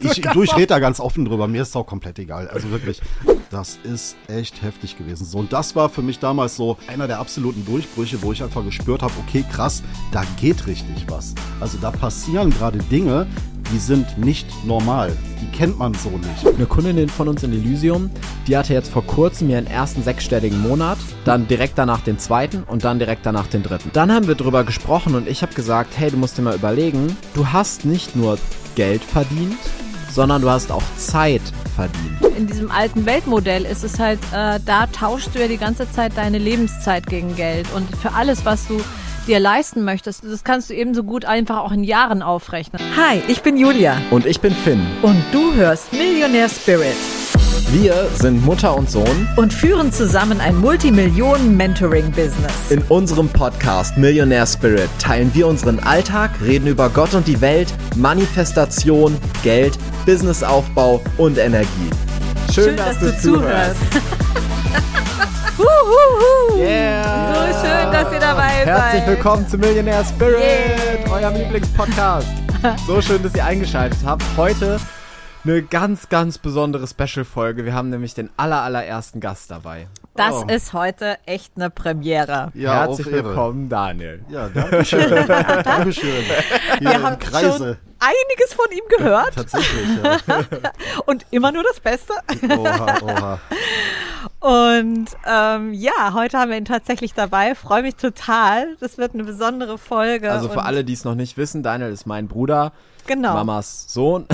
ich, du, ich rede da ganz offen drüber. Mir ist es auch komplett egal. Also wirklich, das ist echt heftig gewesen. So, und das war für mich damals so einer der absoluten Durchbrüche, wo ich einfach gespürt habe, okay, krass, da geht richtig was. Also da passieren gerade Dinge, die sind nicht normal. Die kennt man so nicht. Eine Kundin von uns in Elysium, die hatte jetzt vor kurzem ihren ersten sechsstelligen Monat, dann direkt danach den zweiten und dann direkt danach den dritten. Dann haben wir drüber gesprochen und ich habe gesagt, hey, du musst dir mal überlegen, du hast nicht nur Geld verdient, sondern du hast auch Zeit verdient. In diesem alten Weltmodell ist es halt, äh, da tauschst du ja die ganze Zeit deine Lebenszeit gegen Geld. Und für alles, was du dir leisten möchtest, das kannst du ebenso gut einfach auch in Jahren aufrechnen. Hi, ich bin Julia. Und ich bin Finn. Und du hörst Millionär Spirit. Wir sind Mutter und Sohn und führen zusammen ein Multimillionen-Mentoring-Business. In unserem Podcast Millionär Spirit teilen wir unseren Alltag, reden über Gott und die Welt, Manifestation, Geld, Businessaufbau und Energie. Schön, Schön dass, dass, du zuhörst. yeah. So schön, dass ihr dabei seid. Herzlich willkommen zu Millionär Spirit, yeah. eurem Lieblingspodcast. So schön, dass ihr eingeschaltet habt. Heute eine ganz, ganz besondere Special-Folge. Wir haben nämlich den aller, allerersten Gast dabei. Das oh. ist heute echt eine Premiere. Ja, Herzlich willkommen, Daniel. Ja, danke schön. danke schön. Hier Wir haben Kreise. Einiges von ihm gehört. Tatsächlich, ja. Und immer nur das Beste. Oha, oha. Und ähm, ja, heute haben wir ihn tatsächlich dabei. Freue mich total. Das wird eine besondere Folge. Also für alle, die es noch nicht wissen, Daniel ist mein Bruder. Genau. Mamas Sohn.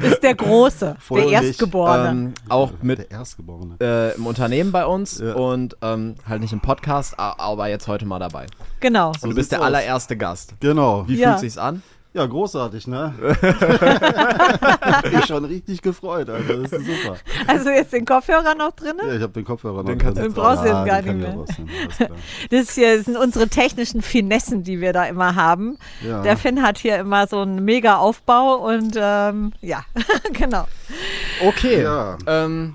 ist der Große, Voll der Erstgeborene. Ähm, auch mit der Erstgeborene. Äh, im Unternehmen bei uns ja. und ähm, halt nicht im Podcast, aber jetzt heute mal dabei. Genau. So und du bist der aus. allererste Gast. Genau. Wie ja. fühlt sich's an? Ja, großartig, ne? ich schon richtig gefreut, Alter. Das ist super. Also jetzt den Kopfhörer noch drin? Ja, ich habe den Kopfhörer den noch drin. Den brauchst du jetzt gar nicht mehr. Das hier sind unsere technischen Finessen, die wir da immer haben. Ja. Der Finn hat hier immer so einen mega Aufbau und ähm, ja, genau. Okay. Ja. Ähm,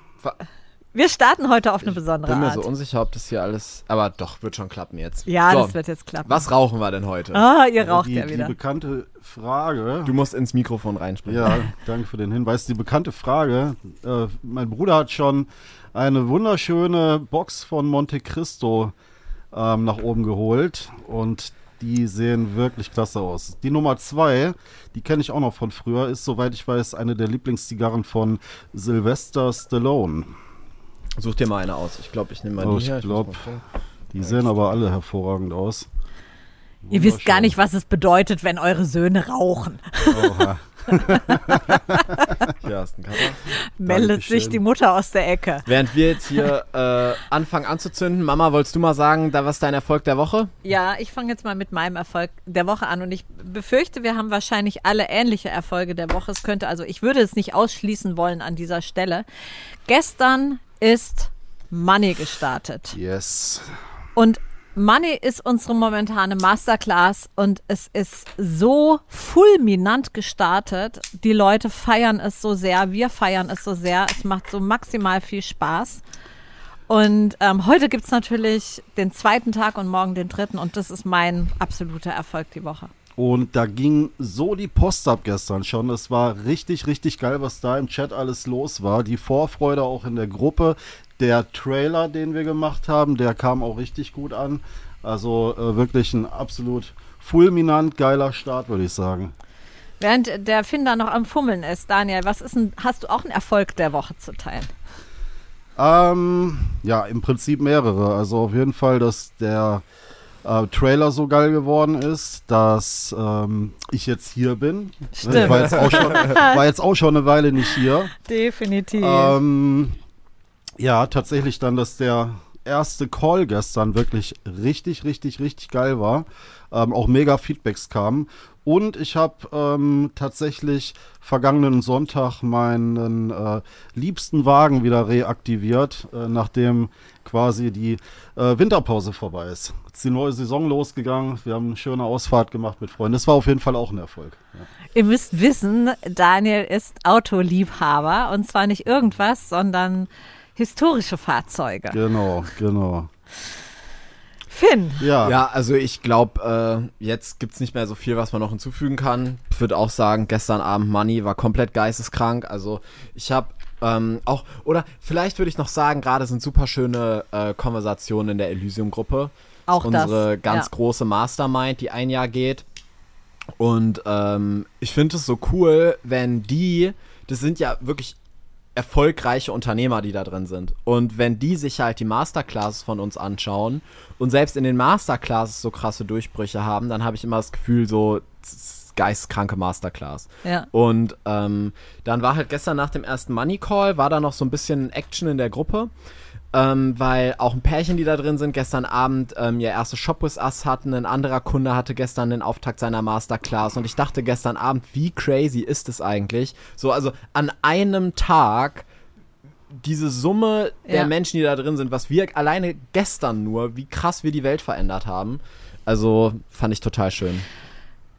wir starten heute auf eine besondere Art. Ich bin mir so unsicher, ob das hier alles. Aber doch, wird schon klappen jetzt. Ja, so, das wird jetzt klappen. Was rauchen wir denn heute? Ah, ihr raucht die, ja wieder. Die bekannte Frage. Du musst ins Mikrofon reinsprechen. Ja, danke für den Hinweis. Die bekannte Frage. Äh, mein Bruder hat schon eine wunderschöne Box von Monte Cristo ähm, nach oben geholt. Und die sehen wirklich klasse aus. Die Nummer zwei, die kenne ich auch noch von früher, ist, soweit ich weiß, eine der Lieblingszigarren von Sylvester Stallone. Such dir mal eine aus. Ich glaube, ich nehme mal oh, die. Ich glaube, die sehen aber alle hervorragend aus. Ihr wisst gar nicht, was es bedeutet, wenn eure Söhne rauchen. Oha. hier hast du einen Cover. Meldet Dankeschön. sich die Mutter aus der Ecke. Während wir jetzt hier äh, anfangen anzuzünden, Mama, wolltest du mal sagen, da was dein Erfolg der Woche? Ja, ich fange jetzt mal mit meinem Erfolg der Woche an und ich befürchte, wir haben wahrscheinlich alle ähnliche Erfolge der Woche. Es könnte also, ich würde es nicht ausschließen wollen an dieser Stelle. Gestern ist Money gestartet. Yes. Und Money ist unsere momentane Masterclass und es ist so fulminant gestartet. Die Leute feiern es so sehr, wir feiern es so sehr. Es macht so maximal viel Spaß. Und ähm, heute gibt es natürlich den zweiten Tag und morgen den dritten und das ist mein absoluter Erfolg die Woche. Und da ging so die Post ab gestern schon. Es war richtig, richtig geil, was da im Chat alles los war. Die Vorfreude auch in der Gruppe. Der Trailer, den wir gemacht haben, der kam auch richtig gut an. Also äh, wirklich ein absolut fulminant geiler Start, würde ich sagen. Während der Finder noch am Fummeln ist, Daniel, was ist ein, hast du auch einen Erfolg der Woche zu teilen? Ähm, ja, im Prinzip mehrere. Also auf jeden Fall, dass der äh, Trailer so geil geworden ist, dass ähm, ich jetzt hier bin. Stimmt. Ich war jetzt, auch schon, war jetzt auch schon eine Weile nicht hier. Definitiv. Ähm, ja, tatsächlich dann, dass der erste Call gestern wirklich richtig, richtig, richtig geil war. Ähm, auch mega Feedbacks kamen. Und ich habe ähm, tatsächlich vergangenen Sonntag meinen äh, liebsten Wagen wieder reaktiviert, äh, nachdem quasi die äh, Winterpause vorbei ist. Jetzt ist die neue Saison losgegangen. Wir haben eine schöne Ausfahrt gemacht mit Freunden. Das war auf jeden Fall auch ein Erfolg. Ja. Ihr müsst wissen, Daniel ist Autoliebhaber und zwar nicht irgendwas, sondern historische Fahrzeuge. Genau, genau. Finn. Ja. ja, also ich glaube, äh, jetzt gibt's nicht mehr so viel, was man noch hinzufügen kann. Ich würde auch sagen, gestern Abend Money war komplett geisteskrank. Also ich habe ähm, auch, oder vielleicht würde ich noch sagen, gerade sind super schöne äh, Konversationen in der Elysium-Gruppe. Auch das unsere das, ganz ja. große Mastermind, die ein Jahr geht. Und ähm, ich finde es so cool, wenn die, das sind ja wirklich erfolgreiche Unternehmer, die da drin sind. Und wenn die sich halt die Masterclasses von uns anschauen und selbst in den Masterclasses so krasse Durchbrüche haben, dann habe ich immer das Gefühl, so geistkranke Masterclass. Ja. Und ähm, dann war halt gestern nach dem ersten Money Call, war da noch so ein bisschen Action in der Gruppe. Ähm, weil auch ein Pärchen, die da drin sind, gestern Abend ähm, ihr erstes Shop with Us hatten. Ein anderer Kunde hatte gestern den Auftakt seiner Masterclass. Und ich dachte gestern Abend, wie crazy ist es eigentlich? So, also an einem Tag diese Summe der Ja. Menschen, die da drin sind, was wir alleine gestern nur, wie krass wir die Welt verändert haben. Also fand ich total schön.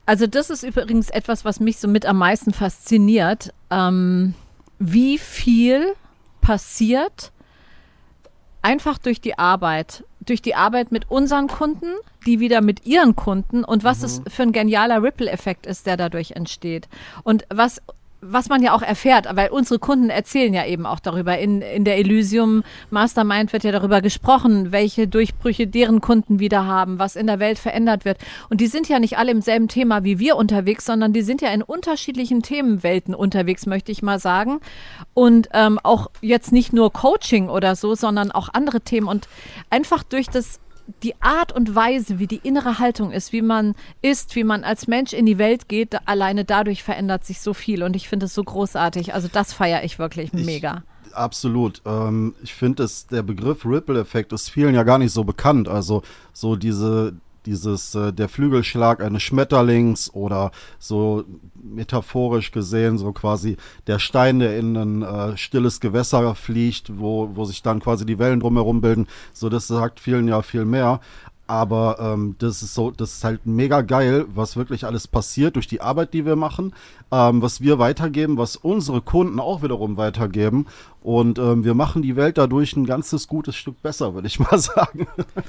Also das ist übrigens etwas, was mich so mit am meisten fasziniert. Ähm, wie viel passiert einfach durch die Arbeit, durch die Arbeit mit unseren Kunden, die wieder mit ihren Kunden und was es für ein genialer Ripple-Effekt ist, der dadurch entsteht. Und was was man ja auch erfährt, weil unsere Kunden erzählen ja eben auch darüber. In, in der Elysium Mastermind wird ja darüber gesprochen, welche Durchbrüche deren Kunden wieder haben, was in der Welt verändert wird. Und die sind ja nicht alle im selben Thema wie wir unterwegs, sondern die sind ja in unterschiedlichen Themenwelten unterwegs, möchte ich mal sagen. Und ähm, auch jetzt nicht nur Coaching oder so, sondern auch andere Themen. Und einfach durch das die Art und Weise, wie die innere Haltung ist, wie man ist, wie man als Mensch in die Welt geht, alleine dadurch verändert sich so viel und ich finde es so großartig. Also das feiere ich wirklich mega. Absolut. Ähm, ich finde, der Begriff Ripple-Effekt ist vielen ja gar nicht so bekannt. Also so diese, dieses, äh, der Flügelschlag eines Schmetterlings oder so metaphorisch gesehen, so quasi der Stein, der in ein äh, stilles Gewässer fliegt, wo, wo sich dann quasi die Wellen drumherum bilden. So, das sagt vielen ja viel mehr. Aber ähm, das ist so, das ist halt mega geil, was wirklich alles passiert durch die Arbeit, die wir machen, ähm, was wir weitergeben, was unsere Kunden auch wiederum weitergeben. Und ähm, wir machen die Welt dadurch ein ganzes gutes Stück besser, würde ich mal sagen.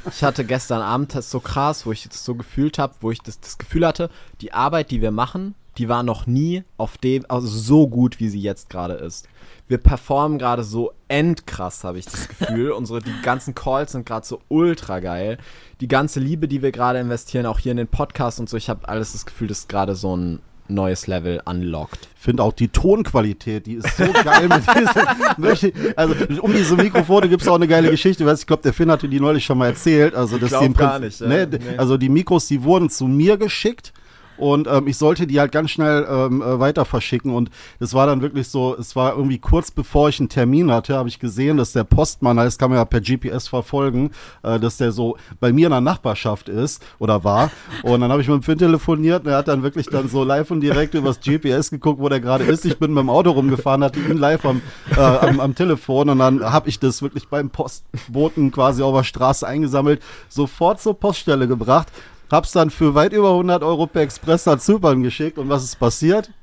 Ich hatte gestern Abend das so krass, wo ich das so gefühlt habe, wo ich das, das Gefühl hatte, die Arbeit, die wir machen, die war noch nie auf dem, also so gut, wie sie jetzt gerade ist. Wir performen gerade so endkrass, habe ich das Gefühl. Unsere, die ganzen Calls sind gerade so ultra geil. Die ganze Liebe, die wir gerade investieren, auch hier in den Podcast und so, ich habe alles das Gefühl, das ist gerade so ein neues Level unlocked. Ich finde auch die Tonqualität, die ist so geil mit diesem. also um diese Mikrofone gibt es auch eine geile Geschichte. Ich weiß, Ich glaube, der Finn hatte die neulich schon mal erzählt. Also, im gar nicht, ja. ne, Nee. Also die Mikros, die wurden zu mir geschickt. Und ähm, ich sollte die halt ganz schnell ähm, äh, weiter verschicken. Und das war dann wirklich so, es war irgendwie kurz bevor ich einen Termin hatte, habe ich gesehen, dass der Postmann, das kann man ja per GPS verfolgen, äh, dass der so bei mir in der Nachbarschaft ist oder war. Und dann habe ich mit dem Finn telefoniert und er hat dann wirklich dann so live und direkt übers GPS geguckt, wo der gerade ist. Ich bin mit dem Auto rumgefahren, hatte ihn live am, äh, am, am Telefon und dann habe ich das wirklich beim Postboten quasi auf der Straße eingesammelt, sofort zur Poststelle gebracht. Hab's dann für weit über 100 Euro per Express nach Zypern geschickt und was ist passiert?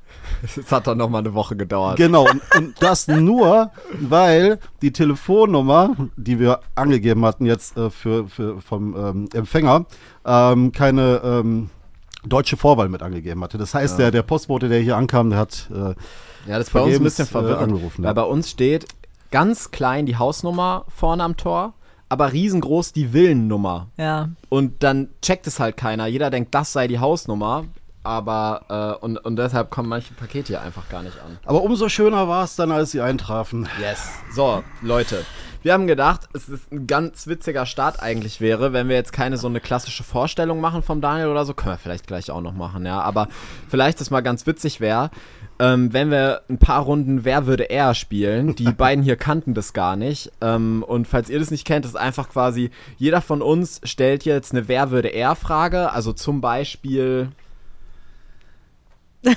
Das hat dann nochmal eine Woche gedauert. Genau, und, und das nur, weil die Telefonnummer, die wir angegeben hatten jetzt äh, für, für, vom ähm, Empfänger, ähm, keine ähm, deutsche Vorwahl mit angegeben hatte. Das heißt, der, der Postbote, der hier ankam, der hat äh, Ja, das bei uns ein bisschen äh, verwirrend. angerufen, weil ja. bei uns steht ganz klein die Hausnummer vorne am Tor, aber riesengroß die Villennummer. Ja. Und dann checkt es halt keiner. Jeder denkt, das sei die Hausnummer. Aber, äh, und, und deshalb kommen manche Pakete hier einfach gar nicht an. Aber umso schöner war es dann, als sie eintrafen. Yes. So, Leute. Wir haben gedacht, es ist ein ganz witziger Start eigentlich wäre, wenn wir jetzt keine so eine klassische Vorstellung machen vom Daniel oder so. Können wir vielleicht gleich auch noch machen, ja. Aber vielleicht das mal ganz witzig wäre, ähm, wenn wir ein paar Runden Wer würde er spielen. Die beiden hier kannten das gar nicht. Ähm, und falls ihr das nicht kennt, ist einfach quasi, jeder von uns stellt jetzt eine Wer würde er Frage. Also zum Beispiel.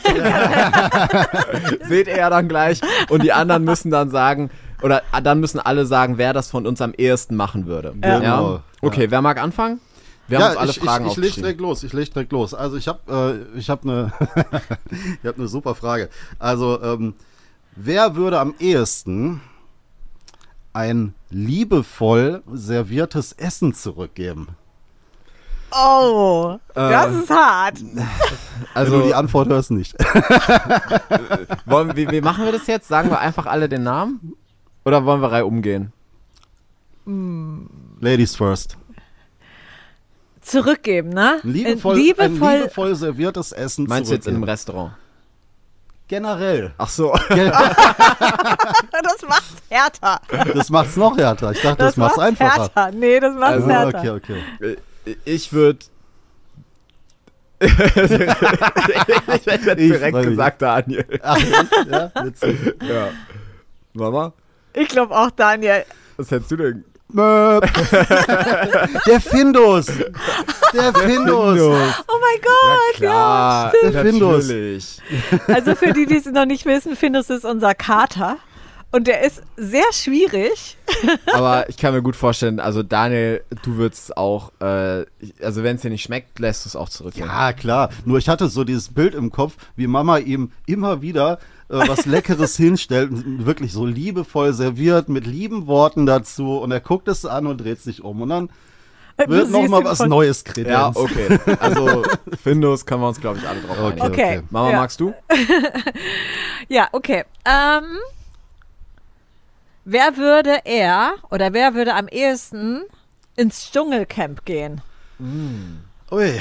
Seht ihr ja dann gleich. Und die anderen müssen dann sagen, oder dann müssen alle sagen, wer das von uns am ehesten machen würde. Ja. Genau. Okay, wer mag anfangen? Wir haben uns alle ich, Fragen ich, ich leg aufgeschrieben. direkt los. Ich leg direkt los. Also ich habe äh, ich habe eine ich habe eine super Frage. Also ähm, wer würde am ehesten ein liebevoll serviertes Essen zurückgeben? Oh, das Äh, ist hart. Also, die Antwort hörst, nicht. wollen, wie, wie machen wir das jetzt? Sagen wir einfach alle den Namen? Oder wollen wir Reihe umgehen? Ladies first. Zurückgeben, ne? Liebevoll, Äh, Ein liebevoll liebevoll serviertes Essen Meinst du jetzt in einem. Restaurant? Generell. Ach so. das macht's härter. Das macht's noch härter. Ich dachte, das, Das, macht's macht's einfacher. härter. Nee, das macht's Also, härter. okay, okay. Ich würde. ich hätte direkt gesagt, Daniel. Ach, ja, witzig. Ja. Mama, Ich glaube auch, Daniel. was hättest du denn? Der Findus. Der Findus. Oh mein Gott, Klar, Der Findus. natürlich. Also für die, die es noch nicht wissen, Findus ist unser Kater. Und der ist sehr schwierig. Aber ich kann mir gut vorstellen, also Daniel, du würdest auch, äh, also wenn es dir nicht schmeckt, lässt du es auch zurück. Ja, klar. Nur ich hatte so dieses Bild im Kopf, wie Mama ihm immer wieder äh, was Leckeres hinstellt, und wirklich so liebevoll serviert, mit lieben Worten dazu. Und er guckt es an und dreht sich um. Und dann Du wird noch siehst mal ihn was Neues kredenzt. Ja, okay. Also Findus können wir uns, glaube ich, alle drauf Okay. Okay. okay. Mama, Ja. magst du? Ja, okay. Ähm, wer würde er oder wer würde am ehesten ins Dschungelcamp gehen? Ui.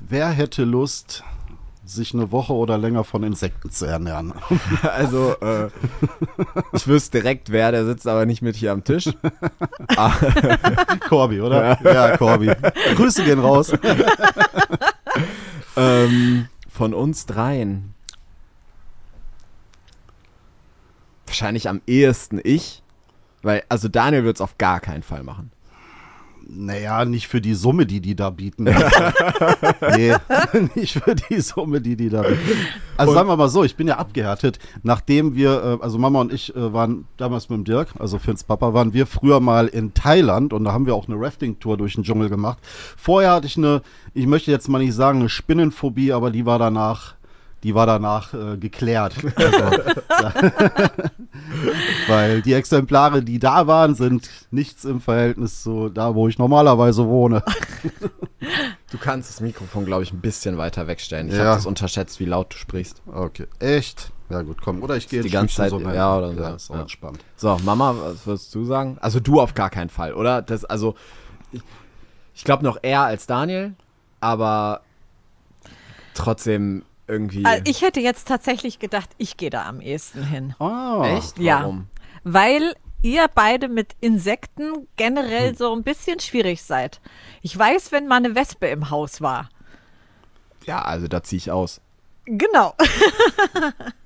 Wer hätte Lust, sich eine Woche oder länger von Insekten zu ernähren? Also, äh, ich wüsste direkt, wer, der sitzt aber nicht mit hier am Tisch. Corby, oder? Ja, Corby. Grüße gehen raus. Ähm, von uns dreien. Wahrscheinlich am ehesten ich. Weil, also Daniel wird es auf gar keinen Fall machen. Naja, nicht für die Summe, die die da bieten. nee, nicht für die Summe, die die da bieten. Also Und- sagen wir mal so, ich bin ja abgehärtet, nachdem wir, äh, also Mama und ich äh, waren damals mit dem Dirk, also Finns Papa, waren wir früher mal in Thailand und da haben wir auch eine Rafting-Tour durch den Dschungel gemacht. Vorher hatte ich eine, ich möchte jetzt mal nicht sagen eine Spinnenphobie, aber die war danach, die war danach äh, geklärt. Also. Weil die Exemplare, die da waren, sind nichts im Verhältnis zu da, wo ich normalerweise wohne. Du kannst das Mikrofon, glaube ich, ein bisschen weiter wegstellen. Ich Ja. habe das unterschätzt, wie laut du sprichst. Okay, echt? Ja gut, komm. Oder ich gehe Die jetzt ganze schlicht Zeit- so ja, oder so. Ja, ist auch Ja. entspannt. So, Mama, was würdest du sagen? Also du auf gar keinen Fall, oder? Das, also, ich, ich glaube noch eher als Daniel, aber trotzdem irgendwie. Also ich hätte jetzt tatsächlich gedacht, ich gehe da am ehesten hin. Ah, Echt? Ja. Warum? Weil ihr beide mit Insekten generell so ein bisschen schwierig seid. Ich weiß, wenn mal eine Wespe im Haus war. Ja, also da ziehe ich aus. Genau.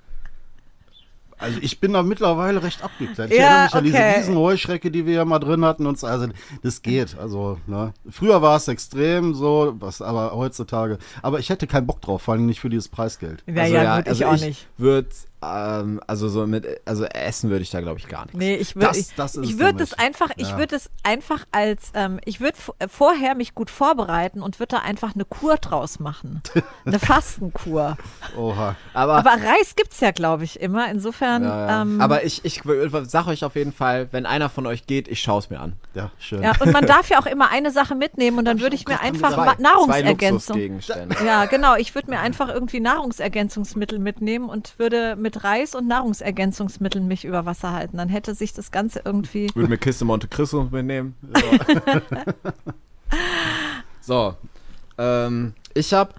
Also ich bin da mittlerweile recht abgeklärt. Ich Ja, erinnere mich an diese okay. riesen Heuschrecke, die wir ja mal drin hatten. Und so. also das geht. Also ne. Früher war es extrem so, was aber heutzutage. Aber ich hätte keinen Bock drauf, vor allem nicht für dieses Preisgeld. Ja, also, ja, gut, ich auch nicht. Würde, ähm, also so mit, also essen würde ich da glaube ich gar nicht. Nee, ich würde Das- ich, das ich es würde es einfach, ich Ja. würde es einfach als, ähm, ich würde äh, vorher mich gut vorbereiten und würde da einfach eine Kur draus machen. Eine Fastenkur. Oha. Aber, Aber Reis gibt's ja, glaube ich, immer. Insofern, ja, ja. Ähm, aber ich, ich sage euch auf jeden Fall, wenn einer von euch geht, ich schaue es mir an. Ja, schön. ja, und man darf ja auch immer eine Sache mitnehmen und dann würde ich mir einfach Zwei, zwei Nahrungsergänzung. Luxusgegenstände. Ja, genau. Ich würde mir einfach irgendwie Nahrungsergänzungsmittel mitnehmen und würde mit Reis und Nahrungsergänzungsmitteln mich über Wasser halten. Dann hätte sich das Ganze irgendwie. Würde mir Kiste Monte Cristo mitnehmen. so. Ähm, ich habe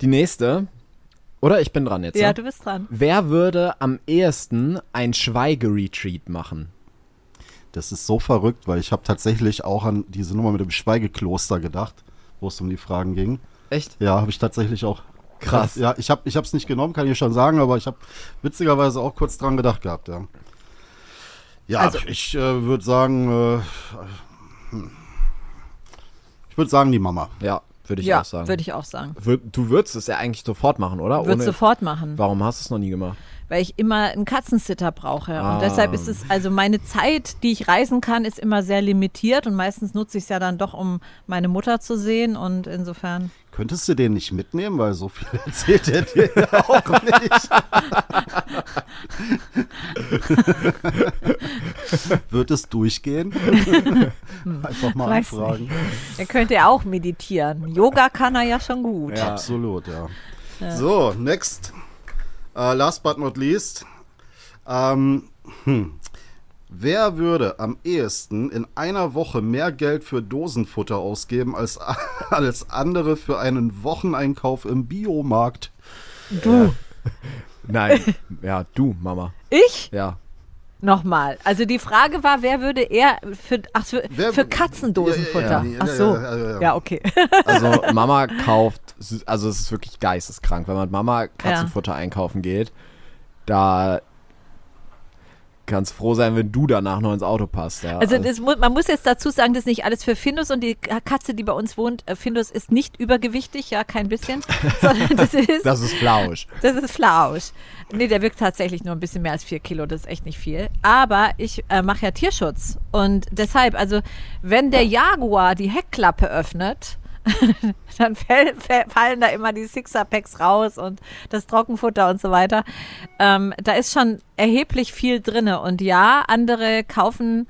die nächste. Oder ich bin dran jetzt. Ja, ne? du bist dran. Wer würde am ehesten ein Schweigeretreat machen? Das ist so verrückt, weil ich habe tatsächlich auch an diese Nummer mit dem Schweigekloster gedacht, wo es um die Fragen ging. Echt? Ja, habe ich tatsächlich auch. Krass. Ja, ich habe ich es nicht genommen, kann ich schon sagen, aber ich habe witzigerweise auch kurz dran gedacht gehabt, ja. Ja, Also- ich äh, würde sagen, äh, hm. ich würde sagen die Mama. Ja, würde ich ja, auch sagen. würde ich auch sagen. Du würdest es ja eigentlich sofort machen, oder? Würde sofort machen, Warum hast du es noch nie gemacht? Weil ich immer einen Katzensitter brauche. Ah. Und deshalb ist es, also meine Zeit, die ich reisen kann, ist immer sehr limitiert und meistens nutze ich es ja dann doch, um meine Mutter zu sehen und insofern. Könntest du den nicht mitnehmen, weil so viel erzählt er dir ja auch nicht. Wird es durchgehen? Einfach mal Weiß anfragen. Er könnte ja auch meditieren. Yoga kann er ja schon gut. Ja. Absolut, ja. So, next. Uh, last but not least. Ähm, hm. Wer würde am ehesten in einer Woche mehr Geld für Dosenfutter ausgeben als, als andere für einen Wocheneinkauf im Biomarkt? Du. Nein, ja, du, Mama. Ich? Ja. Nochmal. Also die Frage war, wer würde eher für, ach, für, Wer- für Katzendosenfutter? Ja, ja, ja, ach so. ja, ja, ja. Ja, okay. Also Mama kauft, also es ist wirklich geisteskrank, wenn man Mama Katzenfutter einkaufen geht, da kannst froh sein, wenn du danach noch ins Auto passt. Ja. Also das, mu- man muss jetzt dazu sagen, das ist nicht alles für Findus und die Katze, die bei uns wohnt, äh, Findus ist nicht übergewichtig, ja, kein bisschen, sondern das ist, das ist Flausch. das ist Flausch. Nee, der wirkt tatsächlich nur ein bisschen mehr als vier Kilo, das ist echt nicht viel. Aber ich äh, mache ja Tierschutz und deshalb, also wenn der Jaguar die Heckklappe öffnet, dann fäll, fäll, fallen da immer die Sixer-Packs raus und das Trockenfutter und so weiter. Ähm, da ist schon erheblich viel drinne. Und ja, andere kaufen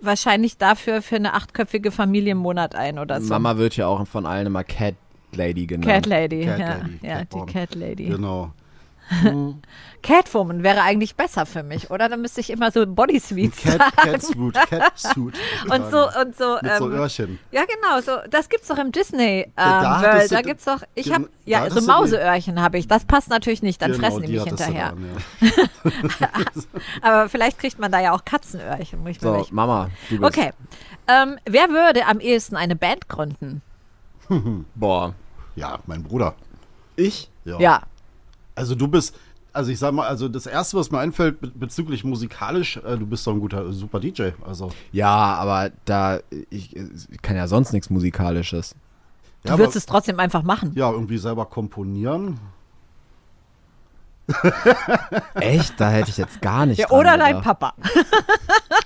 wahrscheinlich dafür für eine achtköpfige Familie im Monat ein oder so. Mama wird ja auch von allen immer Cat Lady genannt. Cat Lady, Cat ja, Lady, ja Catwoman. die Cat Lady. Genau. Catwoman wäre eigentlich besser für mich, oder? Dann müsste ich immer so Bodysuits Cat, tragen. Catsuit, Catsuit. und so und so. Mit so ähm, Öhrchen. ja, genau, so. Das gibt's doch im Disney ähm, Da World. Da gibt's doch. Ich habe ja so Mauseöhrchen habe ich. Das passt natürlich nicht. Dann fressen die mich hinterher. dann, ja. Aber vielleicht kriegt man da ja auch Katzenöhrchen. Muss ich So, welche- Mama, du bist. Okay. Ähm, wer würde am ehesten eine Band gründen? Boah. ja, mein Bruder. Ich? Ja. Ja. Also du bist, also ich sag mal, also das erste, was mir einfällt be- bezüglich musikalisch, äh, du bist doch ein guter, super DJ. Also Ja, aber da, ich, ich kann ja sonst nichts Musikalisches. Du ja, würdest aber- es trotzdem einfach machen. ja, irgendwie selber komponieren. Echt? Da hätte ich jetzt gar nicht Ja, dran oder dein gedacht. Papa.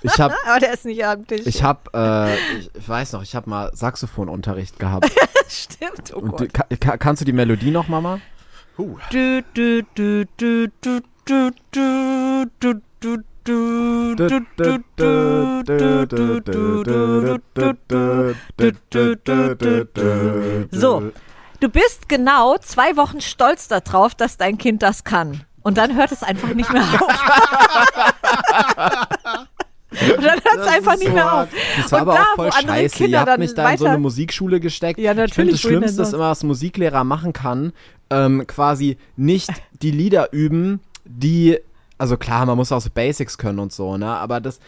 Ich habe Aber der ist nicht am Tisch. ich hab, äh, ich, ich weiß noch, ich habe mal Saxophonunterricht gehabt. Stimmt. Oh Und Gott. du, ka, ka, kannst du die Melodie noch, Mama? Huh. Du, du, du, du, du, du, du, du, du. So, du bist genau zwei Wochen stolz darauf, dass dein Kind das kann. Und dann hört es einfach nicht mehr auf. Und dann hört es einfach nicht mehr auf. Das war Und aber da, auch voll scheiße. Kinder Ihr habt mich da in so eine Musikschule gesteckt. Ja, ich finde, natürlich, das Schlimmste sonst? immer, was Musiklehrer machen kann, ähm, quasi nicht die Lieder üben, die, also klar, man muss auch so Basics können und so, ne, aber das,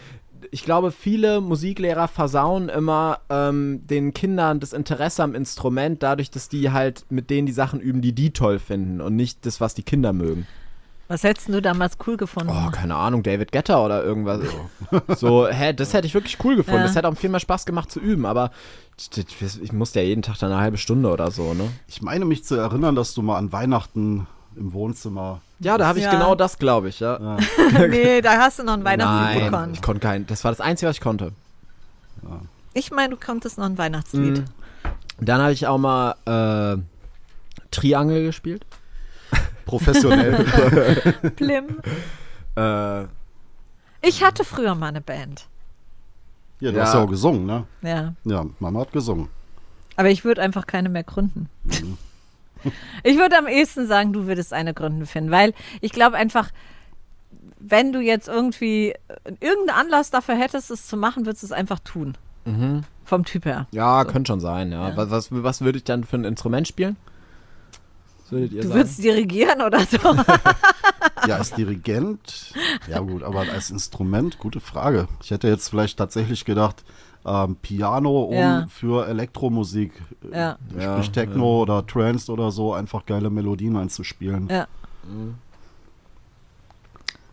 ich glaube, viele Musiklehrer versauen immer ähm, den Kindern das Interesse am Instrument, dadurch, dass die halt mit denen die Sachen üben, die die toll finden und nicht das, was die Kinder mögen. Was hättest du damals cool gefunden? Oh, keine Ahnung, David Getter oder irgendwas. So, hä, das hätte ich wirklich cool gefunden. Ja. Das hätte auch viel mehr Spaß gemacht zu üben, aber ich musste ja jeden Tag dann eine halbe Stunde oder so, ne? Ich meine mich zu erinnern, dass du mal an Weihnachten im Wohnzimmer. Ja, da habe ich Ja. genau das, glaube ich, ja. nee, da hast du noch ein Weihnachtslied Nein, bekommen. ich konnte kein. Das war das Einzige, was ich konnte. Ich meine, du konntest noch ein Weihnachtslied. Mhm. Dann habe ich auch mal äh, Triangel gespielt. Professionell. Plim. Äh, Ich hatte früher mal eine Band. ja, du Ja. hast ja auch gesungen, ne? Ja. Ja, Mama hat gesungen. Aber ich würde einfach keine mehr gründen. Mhm. Ich würde am ehesten sagen, du würdest eine gründen finden, weil ich glaube einfach, wenn du jetzt irgendwie irgendeinen Anlass dafür hättest, es zu machen, würdest du es einfach tun. Vom Typ her. ja, könnte schon sein, ja. Ja. Was, was, was würde ich dann für ein Instrument spielen? Was würdet ihr Du sagen? würdest dirigieren oder so. Ja, als Dirigent. Ja, gut, aber als Instrument, gute Frage. Ich hätte jetzt vielleicht tatsächlich gedacht, ähm, Piano, um Ja. für Elektromusik, äh, Ja. Ja, sprich Techno oder Trance oder so, einfach geile Melodien einzuspielen. Ja.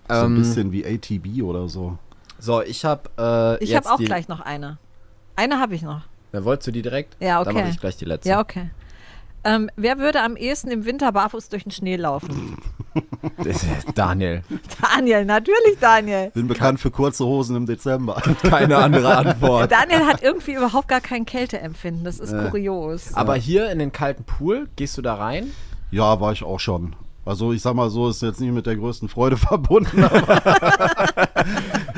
So ein Ähm, bisschen wie ATB oder so. So, ich habe äh, Ich habe auch gleich noch eine. Eine habe ich noch. Na, wolltest du die direkt? Ja, Dann okay. mache ich gleich die letzte. Ja, okay. Ähm, wer würde am ehesten im Winter barfuß durch den Schnee laufen? Daniel. Daniel, natürlich Daniel. Bin bekannt für kurze Hosen im Dezember. Keine andere Antwort. Daniel hat irgendwie überhaupt gar kein Kälteempfinden. Das ist kurios. Aber hier in den kalten Pool, gehst du da rein? ja, war ich auch schon. Also ich sag mal so, ist jetzt nicht mit der größten Freude verbunden.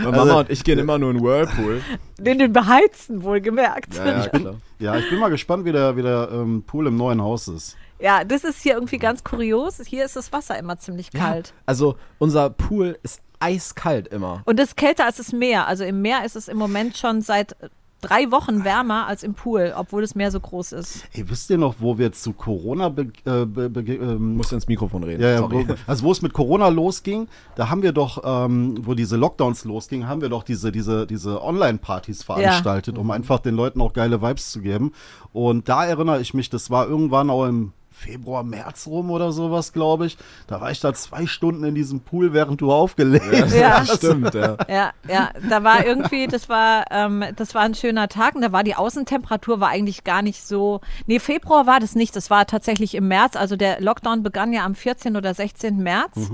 Mama und ich gehen immer nur in Whirlpool. Den, den beheizten, wohlgemerkt. Ja, ja, klar. ja, ich bin mal gespannt, wie der, wie der ähm, Pool im neuen Haus ist. Ja, das ist hier irgendwie ganz kurios. Hier ist das Wasser immer ziemlich kalt. Also unser Pool ist eiskalt immer. Und es ist kälter als das Meer. Also im Meer ist es im Moment schon seit drei Wochen wärmer als im Pool, obwohl das Meer so groß ist. Ey, wisst ihr noch, wo wir zu Corona be äh, be be ähm, Musst ins Mikrofon reden. Ja, ja, Sorry. wo, also wo es mit Corona losging, da haben wir doch, ähm, wo diese Lockdowns losgingen, haben wir doch diese, diese, diese Online-Partys veranstaltet, um einfach den Leuten auch geile Vibes zu geben. Und da erinnere ich mich, das war irgendwann auch im Februar, März rum oder sowas, glaube ich. Da war ich da zwei Stunden in diesem Pool, während du aufgelegt hast. Ja. Stimmt, ja. Ja, ja, da war irgendwie, das war, ähm, das war ein schöner Tag und da war die Außentemperatur war eigentlich gar nicht so. Nee, Februar war das nicht, das war tatsächlich im März. Also der Lockdown begann ja am 14. oder 16. März.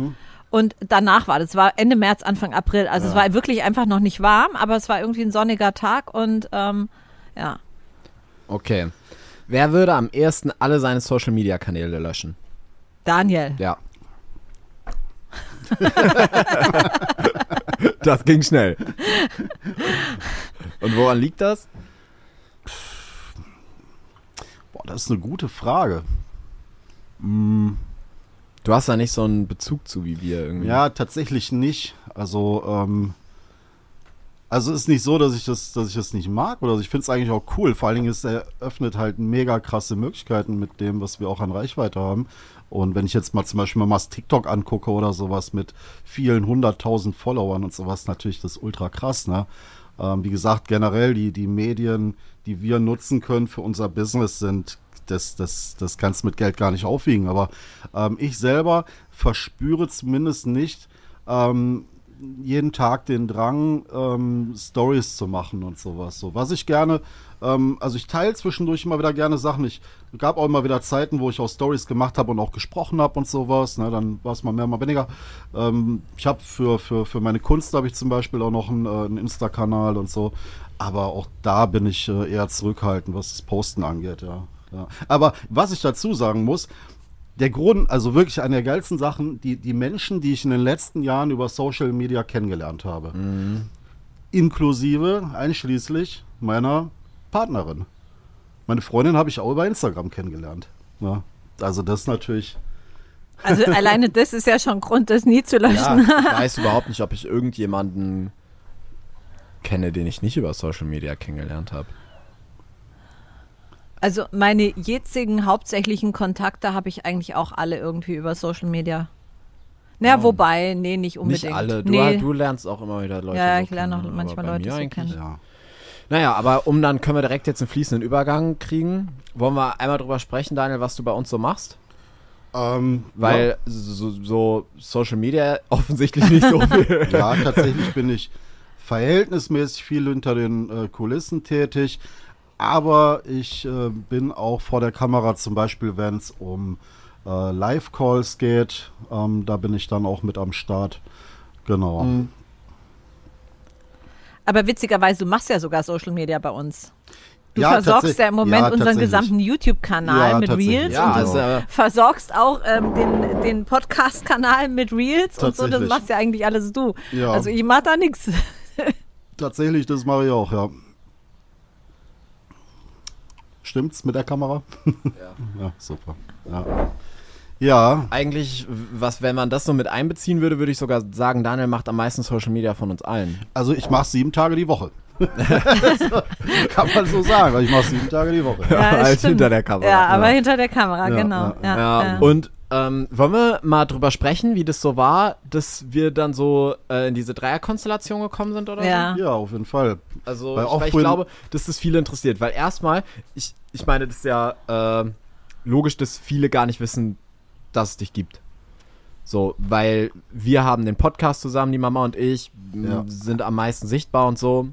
Und danach war das, war Ende März, Anfang April. Also es war wirklich einfach noch nicht warm, aber es war irgendwie ein sonniger Tag und ähm, ja. Okay. Wer würde am ehesten alle seine Social Media Kanäle löschen? Daniel. Ja. das ging schnell. Und woran liegt das? Boah, das ist eine gute Frage. Du hast da nicht so einen Bezug zu wie wir irgendwie. Ja, tatsächlich nicht. Also, ähm, also ist nicht so, dass ich das, dass ich das nicht mag oder ich finde es eigentlich auch cool. Vor allen Dingen es eröffnet halt mega krasse Möglichkeiten mit dem, was wir auch an Reichweite haben. Und wenn ich jetzt mal zum Beispiel mal das TikTok angucke oder sowas mit vielen hunderttausend Followern und sowas, natürlich das ultra krass, ne? Ähm, wie gesagt, generell die, die Medien, die wir nutzen können für unser Business sind, das, das, das kannst du mit Geld gar nicht aufwiegen. Aber ähm, ich selber verspüre zumindest nicht, ähm, jeden Tag den Drang, ähm, Stories zu machen und sowas. So, was ich gerne, ähm, also ich teile zwischendurch immer wieder gerne Sachen. Ich gab auch immer wieder Zeiten, wo ich auch Stories gemacht habe und auch gesprochen habe und sowas. Ne, dann war es mal mehr, mal weniger. Ähm, ich habe für, für, für meine Kunst habe ich zum Beispiel auch noch einen, äh, einen Insta-Kanal und so. Aber auch da bin ich äh, eher zurückhaltend, was das Posten angeht, ja. ja. Aber was ich dazu sagen muss, der Grund, also wirklich eine der geilsten Sachen, die, die Menschen, die ich in den letzten Jahren über Social Media kennengelernt habe. Inklusive, einschließlich meiner Partnerin. Meine Freundin habe ich auch über Instagram kennengelernt. Ja, also das natürlich. Also alleine das ist ja schon Grund, das nie zu Ja, löschen. ich weiß überhaupt nicht, ob ich irgendjemanden kenne, den ich nicht über Social Media kennengelernt habe. Also meine jetzigen hauptsächlichen Kontakte habe ich eigentlich auch alle irgendwie über Social Media. Naja, wobei, nee, nicht unbedingt. Nicht alle. Du, nee. du lernst auch immer wieder Leute. Ja, so ich lerne auch kennen, manchmal Leute so kennen. Ja. Naja, aber um dann können wir direkt jetzt einen fließenden Übergang kriegen. Wollen wir einmal drüber sprechen, Daniel, was du bei uns so machst? Ähm, Weil so, so Social Media offensichtlich nicht so viel. Ja, tatsächlich bin ich verhältnismäßig viel hinter den äh, Kulissen tätig. Aber ich äh, bin auch vor der Kamera, zum Beispiel, wenn es um äh, Live-Calls geht. Ähm, da bin ich dann auch mit am Start. Genau. Mhm. Aber witzigerweise, du machst ja sogar Social Media bei uns. Du Ja, versorgst ja im Moment Ja, unseren gesamten YouTube-Kanal Ja, mit. Reels Ja, und du also, äh, versorgst auch ähm, den, den Podcast-Kanal mit Reels und so. Das machst ja eigentlich alles du. Also ich mach da nichts. Tatsächlich, das mache ich auch, ja. Stimmt's mit der Kamera? Ja. ja, super. Ja. ja, Eigentlich, was, wenn man das so mit einbeziehen würde, würde ich sogar sagen, Daniel macht am meisten Social Media von uns allen. also ich mache sieben Tage die Woche. Kann man so sagen, weil ich mache sieben Tage die Woche. Ja, als stimmt. hinter der Kamera. Ja, aber Ja. hinter der Kamera, Ja, genau. ja, Ja, Ja, ja. und ähm, wollen wir mal drüber sprechen, wie das so war, dass wir dann so äh, in diese Dreierkonstellation gekommen sind oder Ja. so? Ja, auf jeden Fall. Also Weil ich, auch weil ich glaube, dass das viele interessiert, weil erstmal, ich, ich meine, das ist ja äh, logisch, dass viele gar nicht wissen, dass es dich gibt. So, weil wir haben den Podcast zusammen, die Mama und ich, Ja. sind am meisten sichtbar und so.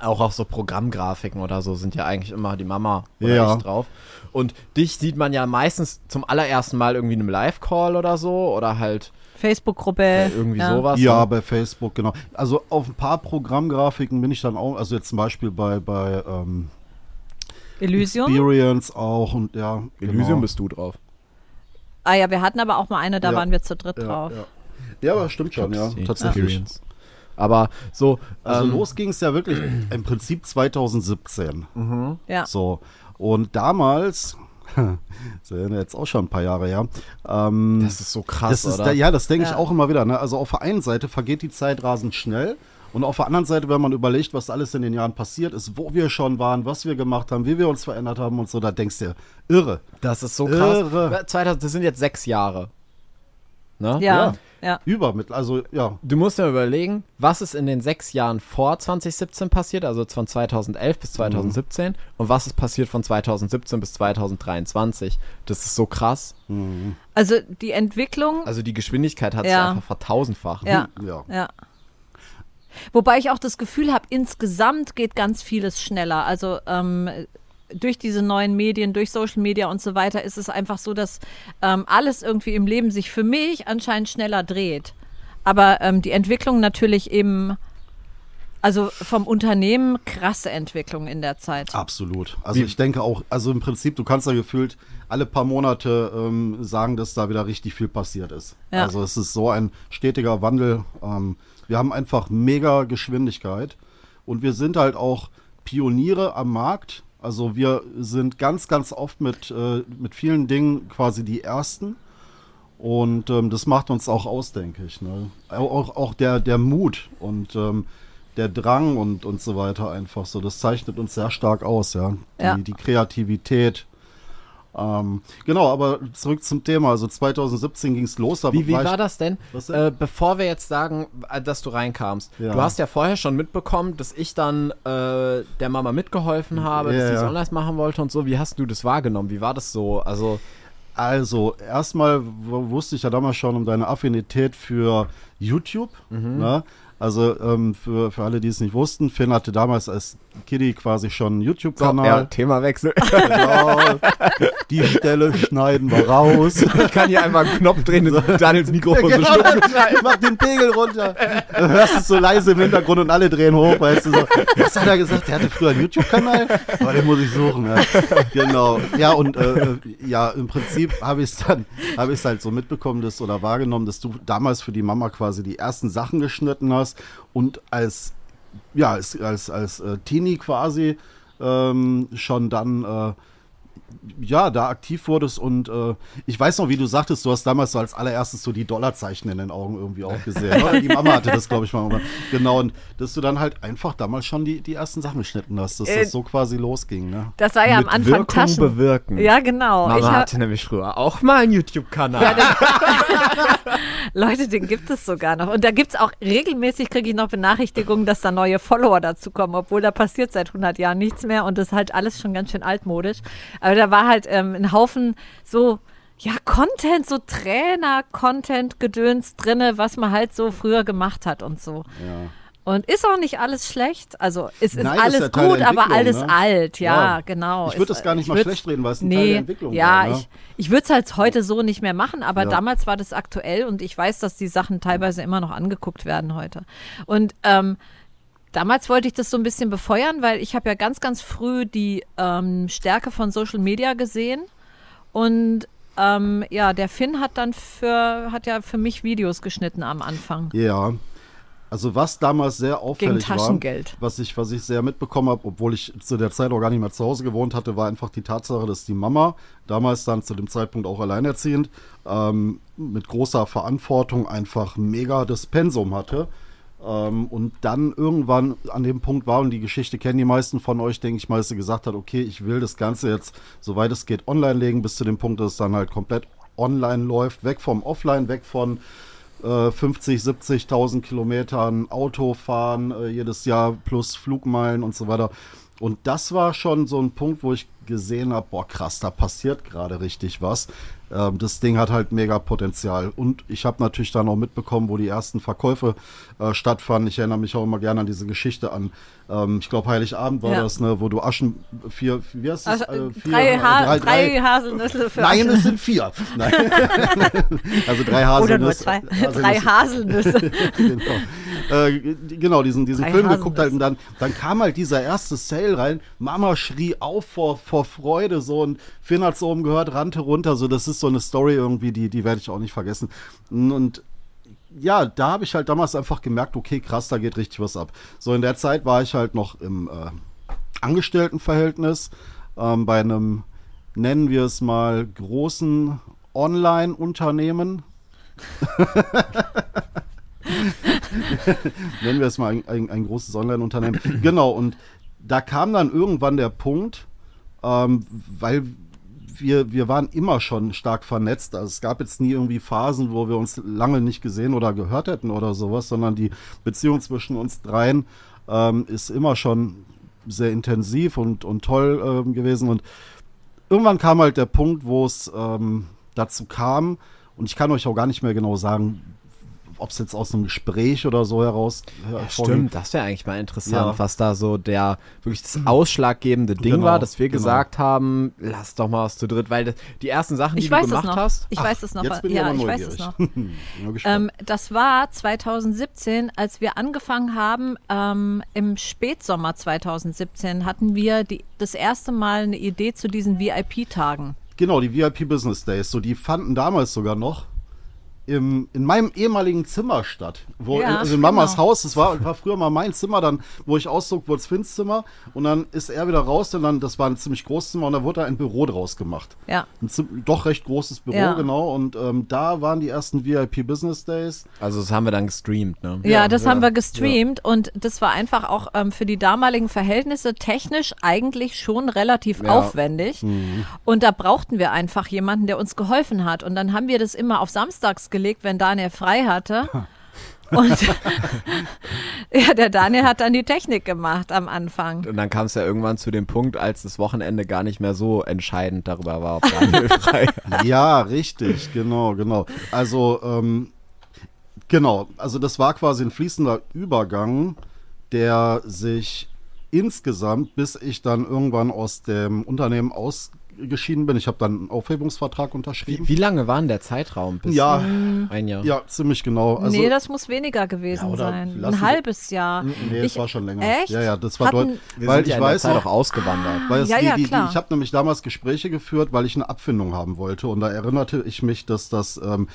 Auch auf so Programmgrafiken oder so sind ja eigentlich immer die Mama oder Ja. ich drauf. Und dich sieht man ja meistens zum allerersten Mal irgendwie in einem Live-Call oder so oder halt Facebook-Gruppe. irgendwie ja. sowas. Ja, ne? bei Facebook, genau. Also auf ein paar Programmgrafiken bin ich dann auch, also jetzt zum Beispiel bei, bei ähm, Elysium. Experience auch und ja. Elysium genau. bist du drauf. Ah ja, wir hatten aber auch mal eine, da Ja. waren wir zu dritt Ja, drauf. ja. ja, aber stimmt schon, ja, tatsächlich. Experience. Aber so, Also ähm, los ging es ja wirklich im Prinzip 2017. Ja. So. Und damals, ja jetzt auch schon ein paar Jahre her, ähm, das ist so krass, das ist oder? da, ja, das denke ich Ja. auch immer wieder. Ne? Also auf der einen Seite vergeht die Zeit rasend schnell. Und auf der anderen Seite, wenn man überlegt, was alles in den Jahren passiert ist, wo wir schon waren, was wir gemacht haben, wie wir uns verändert haben und so, da denkst du, irre. Das ist so krass. Irre. 2000, das sind jetzt sechs Jahre. Ne? Ja, ja. Übermittel, also ja, Du musst dir überlegen, was ist in den sechs Jahren vor 2017 passiert, also von 2011 bis 2017, und was ist passiert von 2017 bis 2023. Das ist so krass. Also die Entwicklung, Also die Geschwindigkeit hat Ja. sich einfach vertausendfacht. ja, ja. ja. Wobei ich auch das Gefühl habe, insgesamt geht ganz vieles schneller. Also ähm, durch diese neuen Medien, durch Social Media und so weiter ist es einfach so, dass ähm, alles irgendwie im Leben sich für mich anscheinend schneller dreht. Aber ähm, die Entwicklung natürlich eben, also vom Unternehmen krasse Entwicklung in der Zeit. Absolut. Also ich denke auch, also im Prinzip, du kannst ja gefühlt alle paar Monate ähm, sagen, dass da wieder richtig viel passiert ist. Ja. Also es ist so ein stetiger Wandel. Ähm, wir haben einfach mega Geschwindigkeit und wir sind halt auch Pioniere am Markt. Also wir sind ganz, ganz oft mit, äh, mit vielen Dingen quasi die Ersten. Und ähm, das macht uns auch aus, denke ich. Ne? Auch, auch der, der Mut und ähm, der Drang und, und so weiter einfach so. Das zeichnet uns sehr stark aus, ja. Die, Ja. die Kreativität. Ähm, genau, aber zurück zum Thema. Also 2017 ging es los. Wie, wie war ich- das denn? Denn? Äh, bevor wir jetzt sagen, äh, dass du reinkamst. Ja. Du hast ja vorher schon mitbekommen, dass ich dann äh, der Mama mitgeholfen habe, Ja, dass sie es online machen wollte und so. Wie hast du das wahrgenommen? Wie war das so? Also, Also, erstmal wusste ich ja damals schon um deine Affinität für YouTube. Ne? Also, ähm, für, für alle, die es nicht wussten, Finn hatte damals als Kiddie quasi schon einen YouTube-Kanal. Themawechsel. Genau. Die Stelle schneiden wir raus. ich kann hier einfach einen Knopf drehen und Daniels Mikrofon so Genau, stumm. mach den Pegel runter. Du hörst es so leise im Hintergrund und alle drehen hoch, weißt du so. Was hat er gesagt? Der hatte früher einen YouTube-Kanal? Aber den muss ich suchen, ja. Genau. Ja, und äh, ja, im Prinzip habe ich es dann, habe ich es halt so mitbekommen, dass, oder wahrgenommen, dass du damals für die Mama quasi die ersten Sachen geschnitten hast und als, ja, als, als, als äh, Teenie quasi ähm, schon dann äh, ja, da aktiv wurdest und äh, ich weiß noch, wie du sagtest, du hast damals so als allererstes so die Dollarzeichen in den Augen irgendwie auch gesehen. Oder? Die Mama hatte das, glaube ich, mal. irgendwann. Genau, und dass du dann halt einfach damals schon die, die ersten Sachen geschnitten hast, dass Äh, das so quasi losging, ne? Das war ja am Mit Anfang Wirkung Taschen. bewirken. Ja, genau. Mama ich hab, hatte nämlich früher auch mal einen YouTube-Kanal. Leute, den gibt es sogar noch. Und da gibt es auch regelmäßig, kriege ich noch Benachrichtigungen, dass da neue Follower dazukommen, obwohl da passiert seit 100 Jahren nichts mehr und das ist halt alles schon ganz schön altmodisch. Aber da war halt ähm, ein Haufen so, ja, Content, so Trainer-Content-Gedöns drinne, was man halt so früher gemacht hat und so. Ja. Und ist auch nicht alles schlecht. Also es ist Nein, das ist alles ja gut, aber alles ne? alt. Ja, Ja. genau. Ich würde das gar nicht ich mal schlecht reden, weil es ein nee, Teil der Entwicklung ja, war. Ne? ich, ich würde es halt heute so nicht mehr machen, aber Ja. damals war das aktuell und ich weiß, dass die Sachen teilweise immer noch angeguckt werden heute. Und ähm, damals wollte ich das so ein bisschen befeuern, weil ich habe ja ganz, ganz früh die ähm, Stärke von Social Media gesehen und ähm, ja, der Finn hat dann für, hat ja für mich Videos geschnitten am Anfang. Ja. Also was damals sehr Gegen auffällig war, Taschengeld. was ich, was ich sehr mitbekommen habe, obwohl ich zu der Zeit auch gar nicht mehr zu Hause gewohnt hatte, war einfach die Tatsache, dass die Mama damals dann zu dem Zeitpunkt auch alleinerziehend ähm, mit großer Verantwortung einfach mega das Pensum hatte. Ähm, und dann irgendwann an dem Punkt war, und die Geschichte kennen die meisten von euch, denke ich mal, dass sie gesagt hat, okay, ich will das Ganze jetzt, soweit es geht, online legen, bis zu dem Punkt, dass es dann halt komplett online läuft, weg vom Offline, weg von äh, 50, 70.000 Kilometern Auto fahren äh, jedes Jahr plus Flugmeilen und so weiter. Und das war schon so ein Punkt, wo ich gesehen habe, boah krass, da passiert gerade richtig was. Ähm, das Ding hat halt mega Potenzial. Und ich habe natürlich dann auch mitbekommen, wo die ersten Verkäufe äh, stattfanden. Ich erinnere mich auch immer gerne an diese Geschichte an. Ähm, ich glaube, Heiligabend war Ja. das, ne, wo du Aschen, vier, wie heißt das? Äh, vier- drei, ha drei- drei, drei- Haselnüsse für Nein, Asche. es sind vier. Nein. also drei Oder nur Haselnüsse. zwei. Haselnüsse. Drei Haselnüsse. genau. Äh, genau, diesen, diesen Drei Film Hasen geguckt halt und dann, dann kam halt dieser erste Sale rein. Mama schrie auf vor, vor Freude so und Finn hat so oben gehört, rannte runter. So, das ist so eine Story irgendwie, die, die werde ich auch nicht vergessen. Und ja, da habe ich halt damals einfach gemerkt, okay, krass, da geht richtig was ab. So in der Zeit war ich halt noch im äh, Angestelltenverhältnis ähm, bei einem, nennen wir es mal, großen Online-Unternehmen. nennen wir es mal ein, ein, ein großes Online-Unternehmen. genau, und da kam dann irgendwann der Punkt, ähm, weil wir, wir waren immer schon stark vernetzt. Also es gab jetzt nie irgendwie Phasen, wo wir uns lange nicht gesehen oder gehört hätten oder sowas, sondern die Beziehung zwischen uns dreien ähm, ist immer schon sehr intensiv und, und toll ähm, gewesen. Und irgendwann kam halt der Punkt, wo es ähm, dazu kam, und ich kann euch auch gar nicht mehr genau sagen, ob es jetzt aus einem Gespräch oder so heraus. Ja, hervorging. stimmt, das wäre eigentlich mal interessant, Ja. was da so der wirklich das ausschlaggebende Ding Genau, war, dass wir genau. gesagt haben, lass doch mal was zu dritt, weil das, die ersten Sachen, die Ich du weiß es gemacht noch. hast, Ich weiß es noch. Jetzt bin ich ja, ich weiß es noch. Ähm, das war 2017, als wir angefangen haben. Ähm, Im Spätsommer 2017 hatten wir die, das erste Mal eine Idee zu diesen VIP-Tagen. Genau, die VIP Business Days. So, die fanden damals sogar noch im, in meinem ehemaligen Zimmer statt. Wo, Ja, also in Mamas genau. Haus, das war, war früher mal mein Zimmer, dann, wo ich auszog, wurde es Finns Zimmer. Und dann ist er wieder raus, und dann, das war ein ziemlich großes Zimmer, und da wurde da ein Büro draus gemacht. Ja. Ein doch recht großes Büro, Ja. genau. Und ähm, da waren die ersten VIP Business Days. also das haben wir dann gestreamt, ne? Ja, Ja, das ja, haben wir gestreamt und das war einfach auch ähm, für die damaligen Verhältnisse technisch eigentlich schon relativ Ja. aufwendig. Und da brauchten wir einfach jemanden, der uns geholfen hat. Und dann haben wir das immer auf Samstags gelegt, wenn Daniel frei hatte. Und ja, der Daniel hat dann die Technik gemacht am Anfang. Und dann kam es ja irgendwann zu dem Punkt, als das Wochenende gar nicht mehr so entscheidend darüber war, ob Daniel frei hat. Ja, richtig, genau, genau. Also, ähm, genau, also das war quasi ein fließender Übergang, der sich insgesamt, bis ich dann irgendwann aus dem Unternehmen ausgeschieden bin, ich habe dann einen Aufhebungsvertrag unterschrieben. Wie lange war denn der Zeitraum? Bis Ja, ein Jahr. ja, ziemlich genau. Also, nee, das muss weniger gewesen Ja, oder sein. Ein halbes Jahr. nee, ich, das war schon länger. Echt? Ja, ja, das war Hatten- deutlich. Wir Weil sind ich ja weiß noch, auch ausgewandert. Weil es Ja, die, ja, die, die, klar. ich habe nämlich damals Gespräche geführt, weil ich eine Abfindung haben wollte. Und da erinnerte ich mich, dass das, ähm,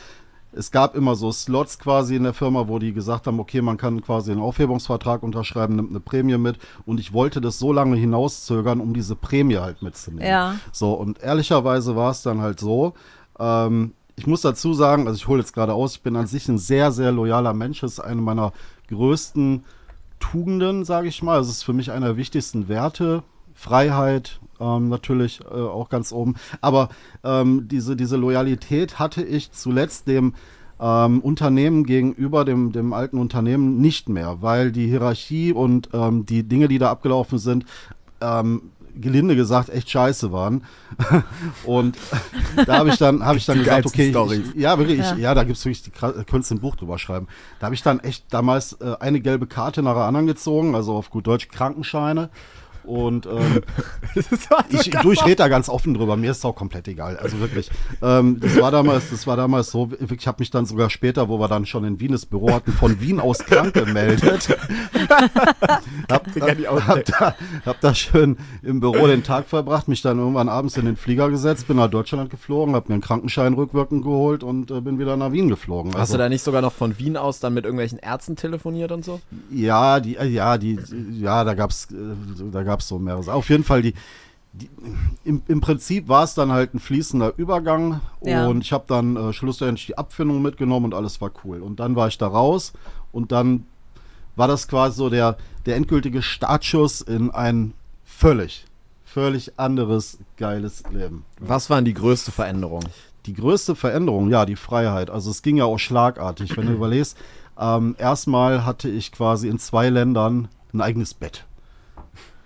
es gab immer so Slots quasi in der Firma, wo die gesagt haben, okay, man kann quasi einen Aufhebungsvertrag unterschreiben, nimmt eine Prämie mit. Und ich wollte das so lange hinauszögern, um diese Prämie halt mitzunehmen. Ja. So, und ehrlicherweise war es dann halt so, ähm, ich muss dazu sagen, also ich hole jetzt gerade aus, ich bin an sich ein sehr, sehr loyaler Mensch. Das ist eine meiner größten Tugenden, sage ich mal. Es ist für mich einer der wichtigsten Werte. Freiheit ähm, natürlich äh, auch ganz oben. Aber ähm, diese, diese Loyalität hatte ich zuletzt dem ähm, Unternehmen gegenüber dem, dem alten Unternehmen nicht mehr, weil die Hierarchie und ähm, die Dinge, die da abgelaufen sind, ähm, gelinde gesagt echt scheiße waren. und da habe ich dann, habe ich dann Die gesagt, okay, ich, ja, wirklich, Ja. Ich, ja, da gibt es wirklich, die da könntest du ein Buch drüber schreiben. Da habe ich dann echt damals äh, eine gelbe Karte nach der anderen gezogen, also auf gut Deutsch Krankenscheine. Und ähm, ich, du, ich rede da ganz offen drüber, mir ist es auch komplett egal. Also wirklich. Ähm, das war damals, das war damals so, ich habe mich dann sogar später, wo wir dann schon in Wien das Büro hatten, von Wien aus krank gemeldet. hab, hab, hab, da, hab da schön im Büro den Tag verbracht, mich dann irgendwann abends in den Flieger gesetzt, bin nach Deutschland geflogen, hab mir einen Krankenschein rückwirkend geholt und äh, bin wieder nach Wien geflogen. Hast Also- du da nicht sogar noch von Wien aus dann mit irgendwelchen Ärzten telefoniert und so? Ja, die, äh, ja, die, ja, da gab's, äh, da gab's so mehrere. Auf jeden Fall die, die im, im Prinzip war es dann halt ein fließender Übergang Ja. und ich habe dann äh, schlussendlich die Abfindung mitgenommen und alles war cool. Und dann war ich da raus und dann war das quasi so der, der endgültige Startschuss in ein völlig, völlig anderes, geiles Leben. Was waren die größte Veränderung? Die größte Veränderung, ja, die Freiheit. Also es ging ja auch schlagartig. Wenn du überlegst, ähm, erstmal hatte ich quasi in zwei Ländern ein eigenes Bett.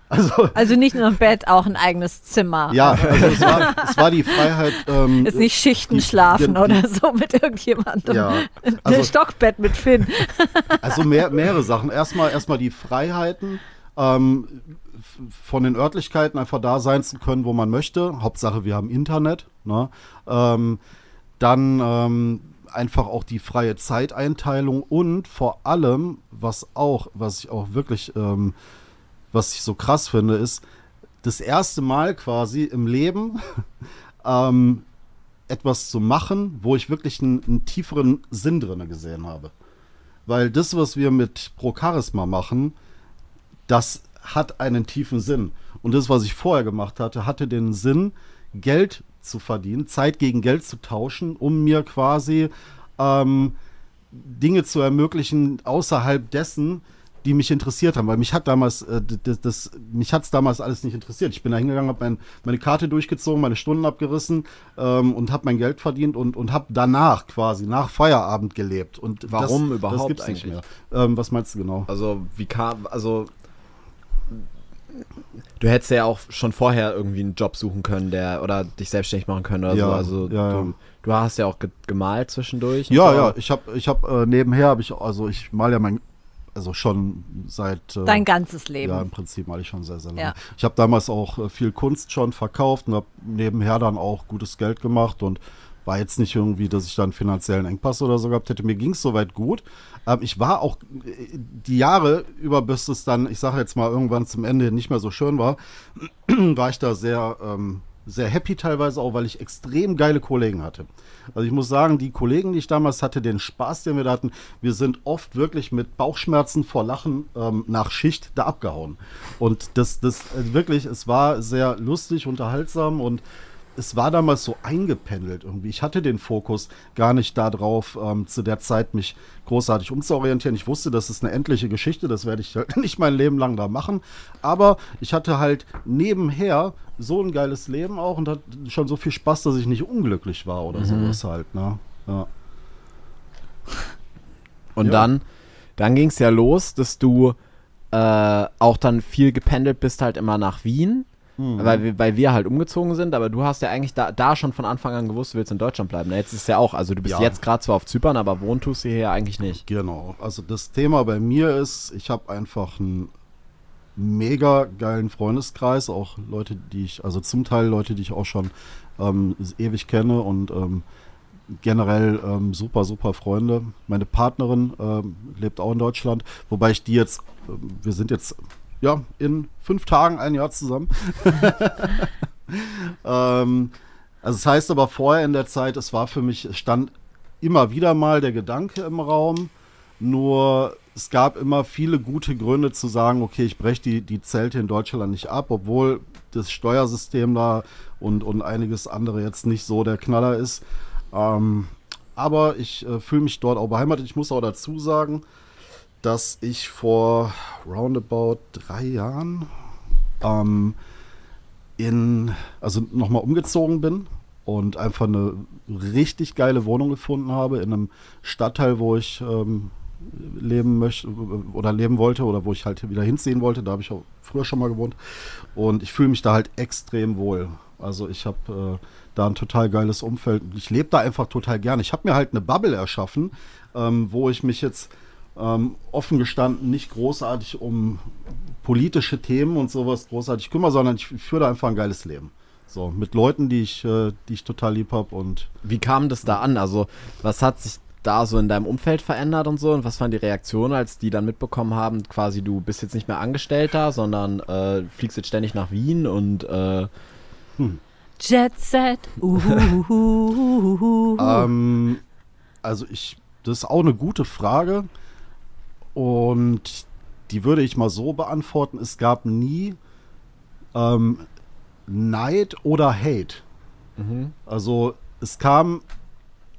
Also, Also nicht nur ein Bett, auch ein eigenes Zimmer. ja, also es war, es war die Freiheit. Ähm, Ist nicht Schichten die- schlafen die- oder so mit irgendjemandem. Ja, ein also- Stockbett mit Finn. Also mehr, mehrere Sachen. Erstmal, erstmal die Freiheiten, ähm, von den Örtlichkeiten einfach da sein zu können, wo man möchte. Hauptsache, wir haben Internet. Ne? Ähm, dann ähm, einfach auch die freie Zeiteinteilung und vor allem, was auch, was ich auch wirklich, ähm, was ich so krass finde, ist, das erste Mal quasi im Leben ähm, etwas zu machen, wo ich wirklich einen, einen tieferen Sinn drin gesehen habe. Weil das, was wir mit Pro Charisma machen, das hat einen tiefen Sinn. Und das, was ich vorher gemacht hatte, hatte den Sinn, Geld zu verdienen, Zeit gegen Geld zu tauschen, um mir quasi ähm, Dinge zu ermöglichen außerhalb dessen, die mich interessiert haben, weil mich hat damals, äh, das, das, mich hat es damals alles nicht interessiert. Ich bin da hingegangen, habe mein, meine Karte durchgezogen, meine Stunden abgerissen ähm, und habe mein Geld verdient und, und habe danach quasi, nach Feierabend gelebt. Und Warum das, überhaupt das gibt's eigentlich? nicht mehr. Ähm, was meinst du genau? Also, wie kam, also. Du hättest ja auch schon vorher irgendwie einen Job suchen können, der oder dich selbstständig machen können oder Ja, so. Also ja, du, ja. du hast ja auch ge gemalt zwischendurch. Ja, so. ja, ich habe ich hab, äh, nebenher, habe ich, also ich mal ja mein, also schon seit. Äh, Dein ganzes Leben. Ja, im Prinzip mal ich schon sehr, sehr lange. Ja. Ich habe damals auch äh, viel Kunst schon verkauft und habe nebenher dann auch gutes Geld gemacht und war jetzt nicht irgendwie, dass ich da einen finanziellen Engpass oder so gehabt hätte. Mir ging es soweit gut. Ähm, ich war auch äh, die Jahre über, bis es dann, ich sage jetzt mal, irgendwann zum Ende nicht mehr so schön war, war ich da sehr, ähm, sehr happy teilweise auch, weil ich extrem geile Kollegen hatte. Also ich muss sagen, die Kollegen, die ich damals hatte, den Spaß, den wir da hatten, wir sind oft wirklich mit Bauchschmerzen vor Lachen ähm, nach Schicht da abgehauen. Und das, das äh, wirklich, es war sehr lustig, unterhaltsam und es war damals so eingependelt irgendwie. Ich hatte den Fokus gar nicht darauf, ähm, zu der Zeit mich großartig umzuorientieren. Ich wusste, das ist eine endliche Geschichte, das werde ich halt nicht mein Leben lang da machen. Aber ich hatte halt nebenher so ein geiles Leben auch und hatte schon so viel Spaß, dass ich nicht unglücklich war oder sowas halt. Ne? Ja. Und Ja. dann, dann ging es ja los, dass du äh, auch dann viel gependelt bist, halt immer nach Wien. Mhm. Weil, wir, weil wir halt umgezogen sind, aber du hast ja eigentlich da, da schon von Anfang an gewusst, du willst in Deutschland bleiben. Jetzt ist es ja auch, also du bist Ja. jetzt gerade zwar auf Zypern, aber wohnen tust du hier ja eigentlich nicht. Genau. Also das Thema bei mir ist, ich habe einfach einen mega geilen Freundeskreis, auch Leute, die ich, also zum Teil Leute, die ich auch schon ähm, ewig kenne und ähm, generell ähm, super, super Freunde. Meine Partnerin ähm, lebt auch in Deutschland, wobei ich die jetzt, ähm, wir sind jetzt ja in fünf Tagen ein Jahr zusammen. ähm, also es heißt aber vorher in der Zeit, es war für mich, es stand immer wieder mal der Gedanke im Raum, nur es gab immer viele gute Gründe zu sagen, okay, ich breche die, die Zelte in Deutschland nicht ab, obwohl das Steuersystem da und, und einiges andere jetzt nicht so der Knaller ist. Ähm, aber ich äh, fühle mich dort auch beheimatet. Ich muss auch dazu sagen, dass ich vor roundabout drei Jahren ähm, in, also nochmal umgezogen bin und einfach eine richtig geile Wohnung gefunden habe in einem Stadtteil, wo ich ähm, leben möchte oder leben wollte oder wo ich halt wieder hinziehen wollte. Da habe ich auch früher schon mal gewohnt. Und ich fühle mich da halt extrem wohl. Also ich habe äh, da ein total geiles Umfeld. Ich lebe da einfach total gern. Ich habe mir halt eine Bubble erschaffen, ähm, wo ich mich jetzt ähm, offen gestanden nicht großartig um politische Themen und sowas großartig kümmere, sondern ich führe da einfach ein geiles Leben. So, mit Leuten, die ich, äh, die ich total lieb habe und Wie kam das da an? Also, was hat sich da so in deinem Umfeld verändert und so? Und was waren die Reaktionen, als die dann mitbekommen haben, quasi du bist jetzt nicht mehr Angestellter, sondern äh, fliegst jetzt ständig nach Wien und äh, Jet Set. Ähm, also ich, das ist auch eine gute Frage und die würde ich mal so beantworten. Es gab nie ähm, Neid oder Hate. Also es kam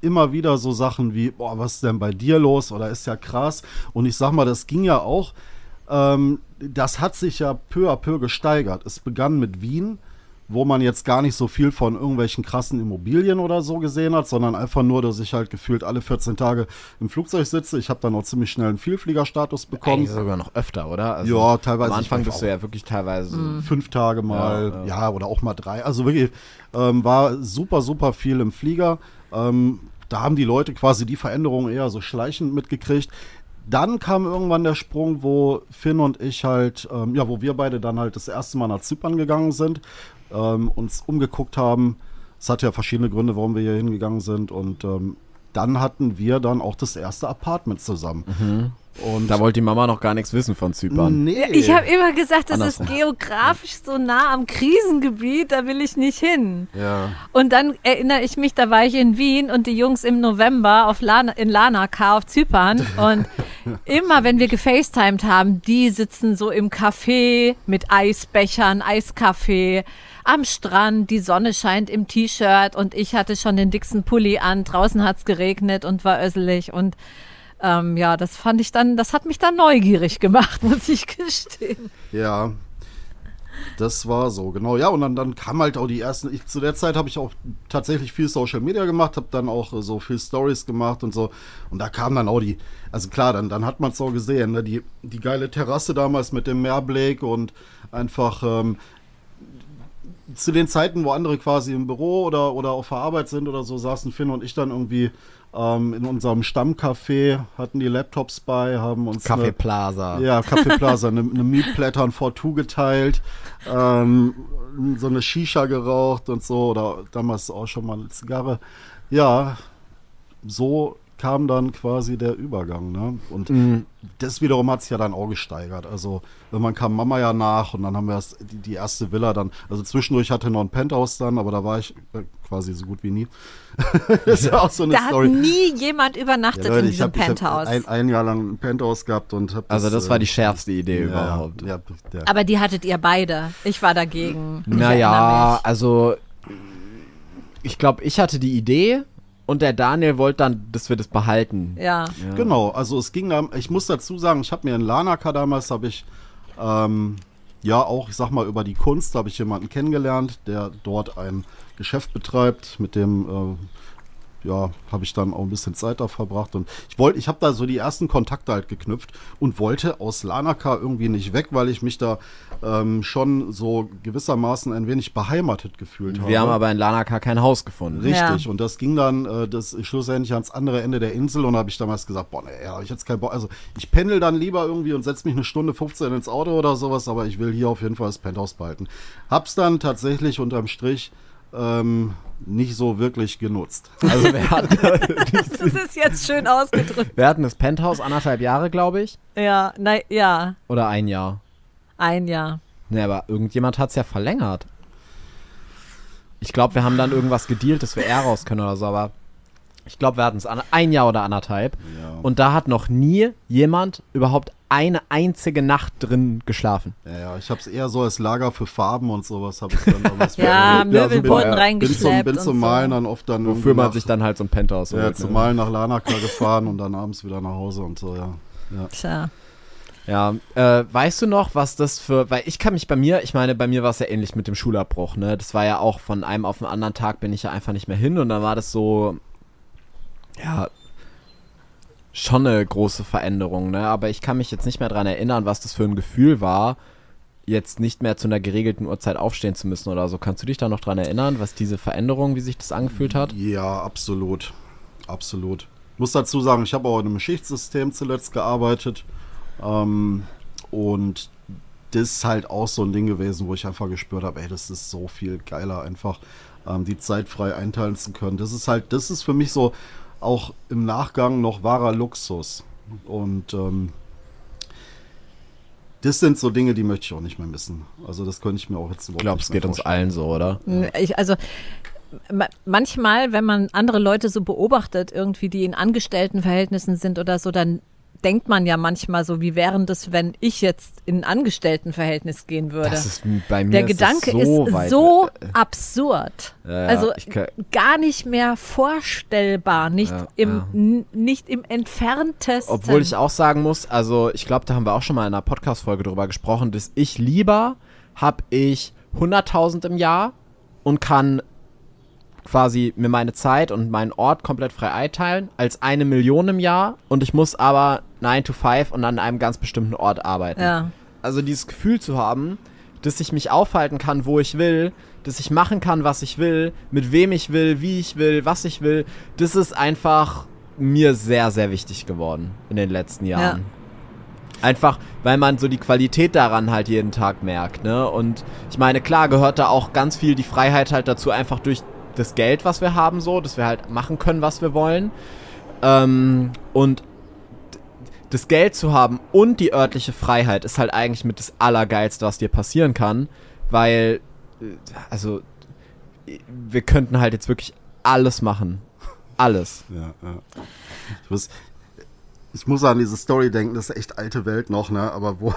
immer wieder so Sachen wie, boah, was ist denn bei dir los oder ist ja krass. Und ich sag mal, das ging ja auch, ähm, das hat sich ja peu à peu gesteigert. Es begann mit Wien, wo man jetzt gar nicht so viel von irgendwelchen krassen Immobilien oder so gesehen hat, sondern einfach nur, dass ich halt gefühlt alle 14 Tage im Flugzeug sitze. Ich habe dann auch ziemlich schnell einen Vielfliegerstatus bekommen. eigentlich sogar noch öfter, oder? Also, Ja, teilweise. Am Anfang bist du ja wirklich teilweise. fünf Tage mal, Ja, ja, ja. oder auch mal drei. Also wirklich, ähm, war super, super viel im Flieger. Ähm, da haben die Leute quasi die Veränderungen eher so schleichend mitgekriegt. Dann kam irgendwann der Sprung, wo Finn und ich halt, ähm, ja, wo wir beide dann halt das erste Mal nach Zypern gegangen sind, ähm, uns umgeguckt haben. Es hat ja verschiedene Gründe, warum wir hier hingegangen sind und ähm, dann hatten wir dann auch das erste Apartment zusammen. Mhm. Und Da wollte die Mama noch gar nichts wissen von Zypern. nee. Ich habe immer gesagt, das ist Andersrum. geografisch so nah am Krisengebiet, da will ich nicht hin. ja. Und dann erinnere ich mich, da war ich in Wien und die Jungs im November auf Lana, in Lanaka auf Zypern. Und immer, wenn wir gefacetimed haben, die sitzen so im Café mit Eisbechern, Eiskaffee, am Strand, die Sonne scheint im T-Shirt und ich hatte schon den dicksten Pulli an. Draußen hat's geregnet und war össelig und ähm, ja, das fand ich dann, das hat mich dann neugierig gemacht, muss ich gestehen. Ja, das war so, genau. Ja, und dann, dann kam halt auch die ersten. Ich, zu der Zeit habe ich auch tatsächlich viel Social Media gemacht, habe dann auch äh, so viel Stories gemacht und so. Und da kam dann auch die, also klar, dann, dann hat man es auch gesehen, ne? die, die geile Terrasse damals mit dem Meerblick und einfach ähm, zu den Zeiten, wo andere quasi im Büro oder, oder auf der Arbeit sind oder so, saßen Finn und ich dann irgendwie ähm, in unserem Stammcafé, hatten die Laptops bei, haben uns. Café eine- Plaza. ja, Café Plaza, eine, eine Mietblätter und V2 geteilt, ähm, so eine Shisha geraucht und so, oder damals auch schon mal eine Zigarre. Ja, so kam dann quasi der Übergang, ne? Und Mhm. das wiederum hat sich ja dann auch gesteigert. Also, irgendwann kam Mama ja nach und dann haben wir das, die, die erste Villa dann, also zwischendurch hatte noch ein Penthouse dann, aber da war ich äh, quasi so gut wie nie. das ist auch so eine Da hat Story. nie jemand übernachtet Ja, Leute, in ich diesem habe hab Penthouse. ein, ein Jahr lang ein Penthouse gehabt und habe Also das war die äh, schärfste Idee ja, überhaupt. Ja, ja. Aber die hattet ihr beide. Ich war dagegen. Ich Naja, also ich glaube, ich hatte die Idee und der Daniel wollte dann, dass wir das behalten. Ja. Ja. Genau, also es ging da, ich muss dazu sagen, ich habe mir in Lanaka damals, habe ich, ähm, ja auch, ich sag mal, über die Kunst habe ich jemanden kennengelernt, der dort ein Geschäft betreibt, mit dem, äh, ja, habe ich dann auch ein bisschen Zeit da verbracht und ich wollte, ich habe da so die ersten Kontakte halt geknüpft und wollte aus Lanaka irgendwie nicht weg, weil ich mich da ähm, schon so gewissermaßen ein wenig beheimatet gefühlt habe. Wir haben aber in Lanaka kein Haus gefunden. Richtig, Ja. und das ging dann äh, das schlussendlich ans andere Ende der Insel und habe ich damals gesagt, boah, nee, habe ich jetzt keinen Bock. Also ich pendel dann lieber irgendwie und setze mich eine Stunde 15 ins Auto oder sowas, aber ich will hier auf jeden Fall das Penthouse behalten. Hab's dann tatsächlich unterm Strich ähm, nicht so wirklich genutzt. Also wir hatten, Das ist jetzt schön ausgedrückt. wir hatten das Penthouse anderthalb Jahre, glaube ich. Ja, na, ja, Oder ein Jahr. ein Jahr. Ne, aber irgendjemand hat es ja verlängert. Ich glaube, wir haben dann irgendwas gedealt, dass wir eher raus können oder so, aber ich glaube, wir hatten es ein Jahr oder anderthalb. Ja. Und da hat noch nie jemand überhaupt eine einzige Nacht drin geschlafen. Ja, ja, ich habe es eher so als Lager für Farben und sowas habe ich dann damals Ja. Möbel super, wurden ja. bin zum, reingeschleppt bin und zum so. Malen dann oft dann Wofür man nach- sich dann halt so ein Penthouse ja, holt, zum ne? Malen nach Lanaka gefahren und dann abends wieder nach Hause und so, ja. ja. Tja. Ja, äh, weißt du noch, was das für, weil ich kann mich bei mir, ich meine, bei mir war es ja ähnlich mit dem Schulabbruch, ne? Das war ja auch von einem auf den anderen Tag bin ich ja einfach nicht mehr hin und dann war das so, ja, schon eine große Veränderung, ne? Aber ich kann mich jetzt nicht mehr dran erinnern, was das für ein Gefühl war, jetzt nicht mehr zu einer geregelten Uhrzeit aufstehen zu müssen oder so. Kannst du dich da noch dran erinnern, was diese Veränderung, wie sich das angefühlt hat? Ja, absolut. Absolut. Muss dazu sagen, ich habe auch in einem Schichtsystem zuletzt gearbeitet. Ähm, und das ist halt auch so ein Ding gewesen, wo ich einfach gespürt habe, ey, das ist so viel geiler, einfach ähm, die Zeit frei einteilen zu können. Das ist halt, das ist für mich so auch im Nachgang noch wahrer Luxus. Und ähm, das sind so Dinge, die möchte ich auch nicht mehr missen. Also das könnte ich mir auch jetzt Ich überhaupt glaube, nicht es geht uns vorstellen. allen so, oder? Ich, also ma- manchmal, wenn man andere Leute so beobachtet, irgendwie, die in Angestelltenverhältnissen sind oder so, dann denkt man ja manchmal so, wie wären das, wenn ich jetzt in ein Angestelltenverhältnis gehen würde. Das ist bei mir Der ist Gedanke so ist so absurd. Ja, ja, also kann- gar nicht mehr vorstellbar, nicht, Ja, im, nicht im entferntesten. Obwohl ich auch sagen muss, also ich glaube, da haben wir auch schon mal in einer Podcast-Folge drüber gesprochen, dass ich lieber habe ich 100.000 im Jahr und kann quasi mir meine Zeit und meinen Ort komplett frei einteilen, als eine Million im Jahr und ich muss aber 9 to 5 und an einem ganz bestimmten Ort arbeiten. ja. Also dieses Gefühl zu haben, dass ich mich aufhalten kann, wo ich will, dass ich machen kann, was ich will, mit wem ich will, wie ich will, was ich will, das ist einfach mir sehr, sehr wichtig geworden in den letzten Jahren. Einfach, weil man so die Qualität daran halt jeden Tag merkt, ne? Und ich meine, klar gehört da auch ganz viel die Freiheit halt dazu, einfach durch das Geld, was wir haben, so, dass wir halt machen können, was wir wollen. Ähm, und das Geld zu haben und die örtliche Freiheit ist halt eigentlich mit das Allergeilste, was dir passieren kann, weil, äh, also, wir könnten halt jetzt wirklich alles machen. Alles. Ja, ja. Ich muss, ich muss an diese Story denken, das ist echt alte Welt noch, ne? Aber wo,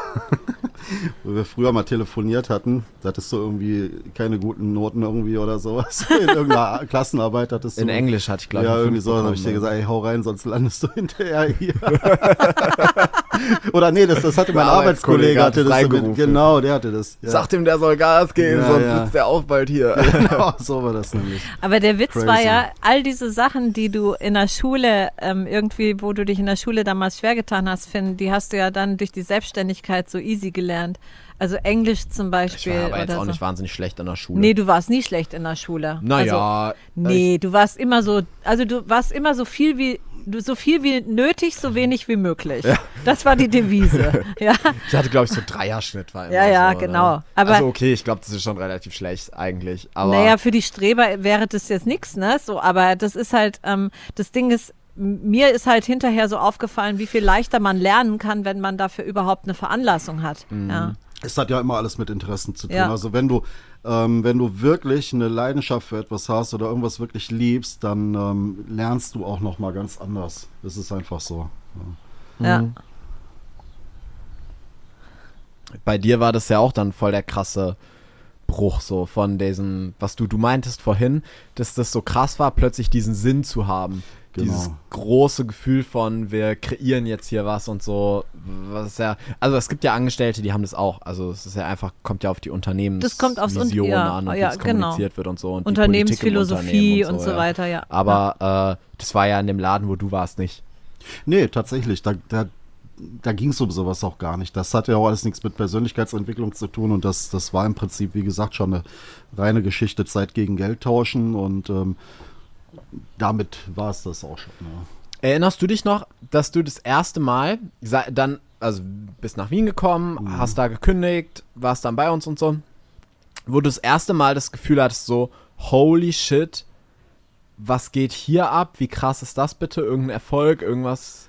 wo wir früher mal telefoniert hatten, da hattest du irgendwie keine guten Noten irgendwie oder sowas. In irgendeiner Klassenarbeit hattest du. In Englisch hatte ich, glaube ich. Ja, irgendwie so, dann habe ich dir bekommen, gesagt, ey, hau rein, sonst landest du hinterher hier. Oder nee, das, das hatte mein Arbeitskollege Arbeitskollege, hat hatte das so mit, reingerufen. genau, der hatte das. Ja. Sag dem, der soll Gas geben, Ja, sonst ja. sitzt der auch bald hier. genau, so war das nämlich. Aber der Witz Crazy. war ja, all diese Sachen, die du in der Schule ähm, irgendwie, wo du dich in der Schule damals schwer getan hast, Finn, die hast du ja dann durch die Selbstständigkeit so easy gelernt. Also Englisch zum Ich Beispiel. war aber jetzt auch so. nicht wahnsinnig schlecht in der Schule. Nee, du warst nie schlecht in der Schule. naja. Also, nee, du warst immer so, also du warst immer so viel wie, so viel wie nötig, so wenig wie möglich. Das war die Devise. ja. ich hatte, glaube ich, so Dreierschnitt war immer Ja, ja, so, genau. Ne? Aber- also okay, ich glaube, das ist schon relativ schlecht eigentlich. Aber Naja, für die Streber wäre das jetzt nichts, ne? So, aber das ist halt, ähm, das Ding ist, mir ist halt hinterher so aufgefallen, wie viel leichter man lernen kann, wenn man dafür überhaupt eine Veranlassung hat. Mhm. Ja. Es hat ja immer alles mit Interessen zu tun. Ja. Also wenn du, ähm, wenn du wirklich eine Leidenschaft für etwas hast oder irgendwas wirklich liebst, dann ähm, lernst du auch noch mal ganz anders. Das ist einfach so. ja. Mhm. bei dir war das ja auch dann voll der krasse Bruch so von diesem, was du, du meintest vorhin, dass das so krass war, plötzlich diesen Sinn zu haben. Genau. Dieses große Gefühl von, wir kreieren jetzt hier was und so, was ist ja, also es gibt ja Angestellte, die haben das auch, also es ist ja einfach, kommt ja auf die Unternehmensvision Das kommt aufs Un- ja, an und ja, wie es genau. kommuniziert wird und so. Und Unternehmensphilosophie Unternehmen und so, ja. weiter, ja. Aber äh, das war ja in dem Laden, wo du warst, nicht. Nee, tatsächlich. Da, da, da ging es um sowas auch gar nicht. Das hat ja auch alles nichts mit Persönlichkeitsentwicklung zu tun und das, das war im Prinzip, wie gesagt, schon eine reine Geschichte Zeit gegen Geld tauschen und ähm, damit war es das auch schon. ne? Erinnerst du dich noch, dass du das erste Mal sei- dann, also bist nach Wien gekommen, Mhm. hast da gekündigt, warst dann bei uns und so, wo du das erste Mal das Gefühl hattest, so, holy shit, was geht hier ab? Wie krass ist das bitte? Irgendein Erfolg, irgendwas,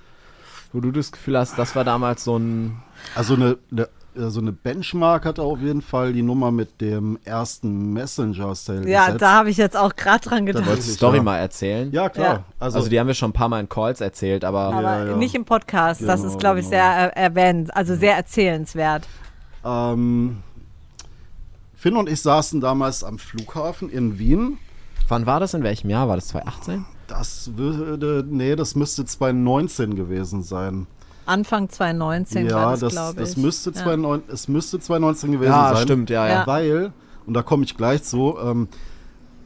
wo du das Gefühl hast, das war damals so ein. Also eine, eine, also eine Benchmark hatte auf jeden Fall die Nummer mit dem ersten Messenger-Sale Ja, gesetzt. da habe ich jetzt auch gerade dran gedacht. wollte Wolltest du die Story ja. mal erzählen? Ja, klar. Ja. Also, Also, die haben wir schon ein paar Mal in Calls erzählt, aber. Aber Ja, ja. nicht im Podcast. das Genau, ist, glaube ich, genau. sehr äh, erwähnt, also sehr erzählenswert. ähm, Finn und ich saßen damals am Flughafen in Wien. wann war das? In welchem Jahr? War das 2018? Das würde, nee, das müsste 2019 gewesen sein. Anfang 2019 ja, war das, das, glaube ich. das müsste, ja. 2019, es müsste 2019 gewesen Ja, sein. stimmt, ja, ja. Ja. Weil, und da komme ich gleich zu, ähm,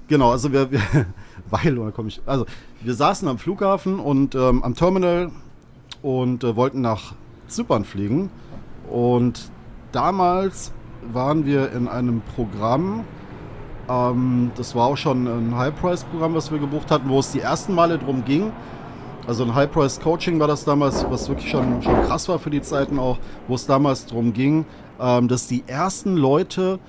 genau, also wir, wir weil, oder komme ich, also wir saßen am Flughafen und ähm, am Terminal und äh, wollten nach Zypern fliegen. Und damals waren wir in einem Programm, ähm, das war auch schon ein High-Price-Programm, was wir gebucht hatten, wo es die ersten Male drum ging. Also ein High-Price-Coaching war das damals, was wirklich schon, schon krass war für die Zeiten auch, wo es damals drum ging, ähm, dass die ersten Leute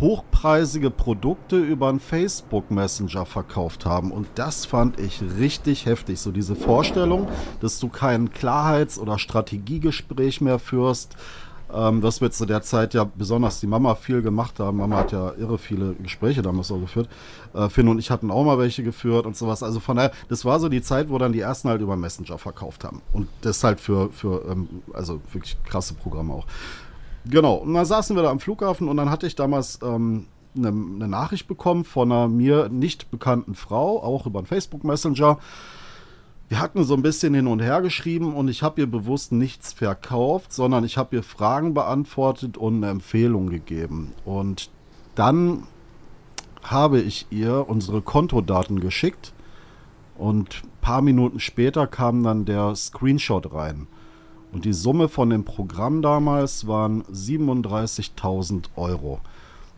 hochpreisige Produkte über einen Facebook Messenger verkauft haben. Und das fand ich richtig heftig. So diese Vorstellung, dass du kein Klarheits- oder Strategiegespräch mehr führst. Ähm, was wir zu der Zeit ja besonders die Mama viel gemacht haben. Mama hat ja irre viele Gespräche damals auch geführt. Äh, Finn und ich hatten auch mal welche geführt und sowas. Also von daher, das war so die Zeit, wo dann die ersten halt über Messenger verkauft haben. Und das halt für, für ähm, also wirklich krasse Programme auch. Genau, und dann saßen wir da am Flughafen und dann hatte ich damals ähm, eine, eine Nachricht bekommen von einer mir nicht bekannten Frau, auch über einen Facebook Messenger. Wir hatten so ein bisschen hin und her geschrieben und ich habe ihr bewusst nichts verkauft, sondern ich habe ihr Fragen beantwortet und eine Empfehlung gegeben. Und dann habe ich ihr unsere Kontodaten geschickt und ein paar Minuten später kam dann der Screenshot rein. Und die Summe von dem Programm damals waren 37.000 Euro.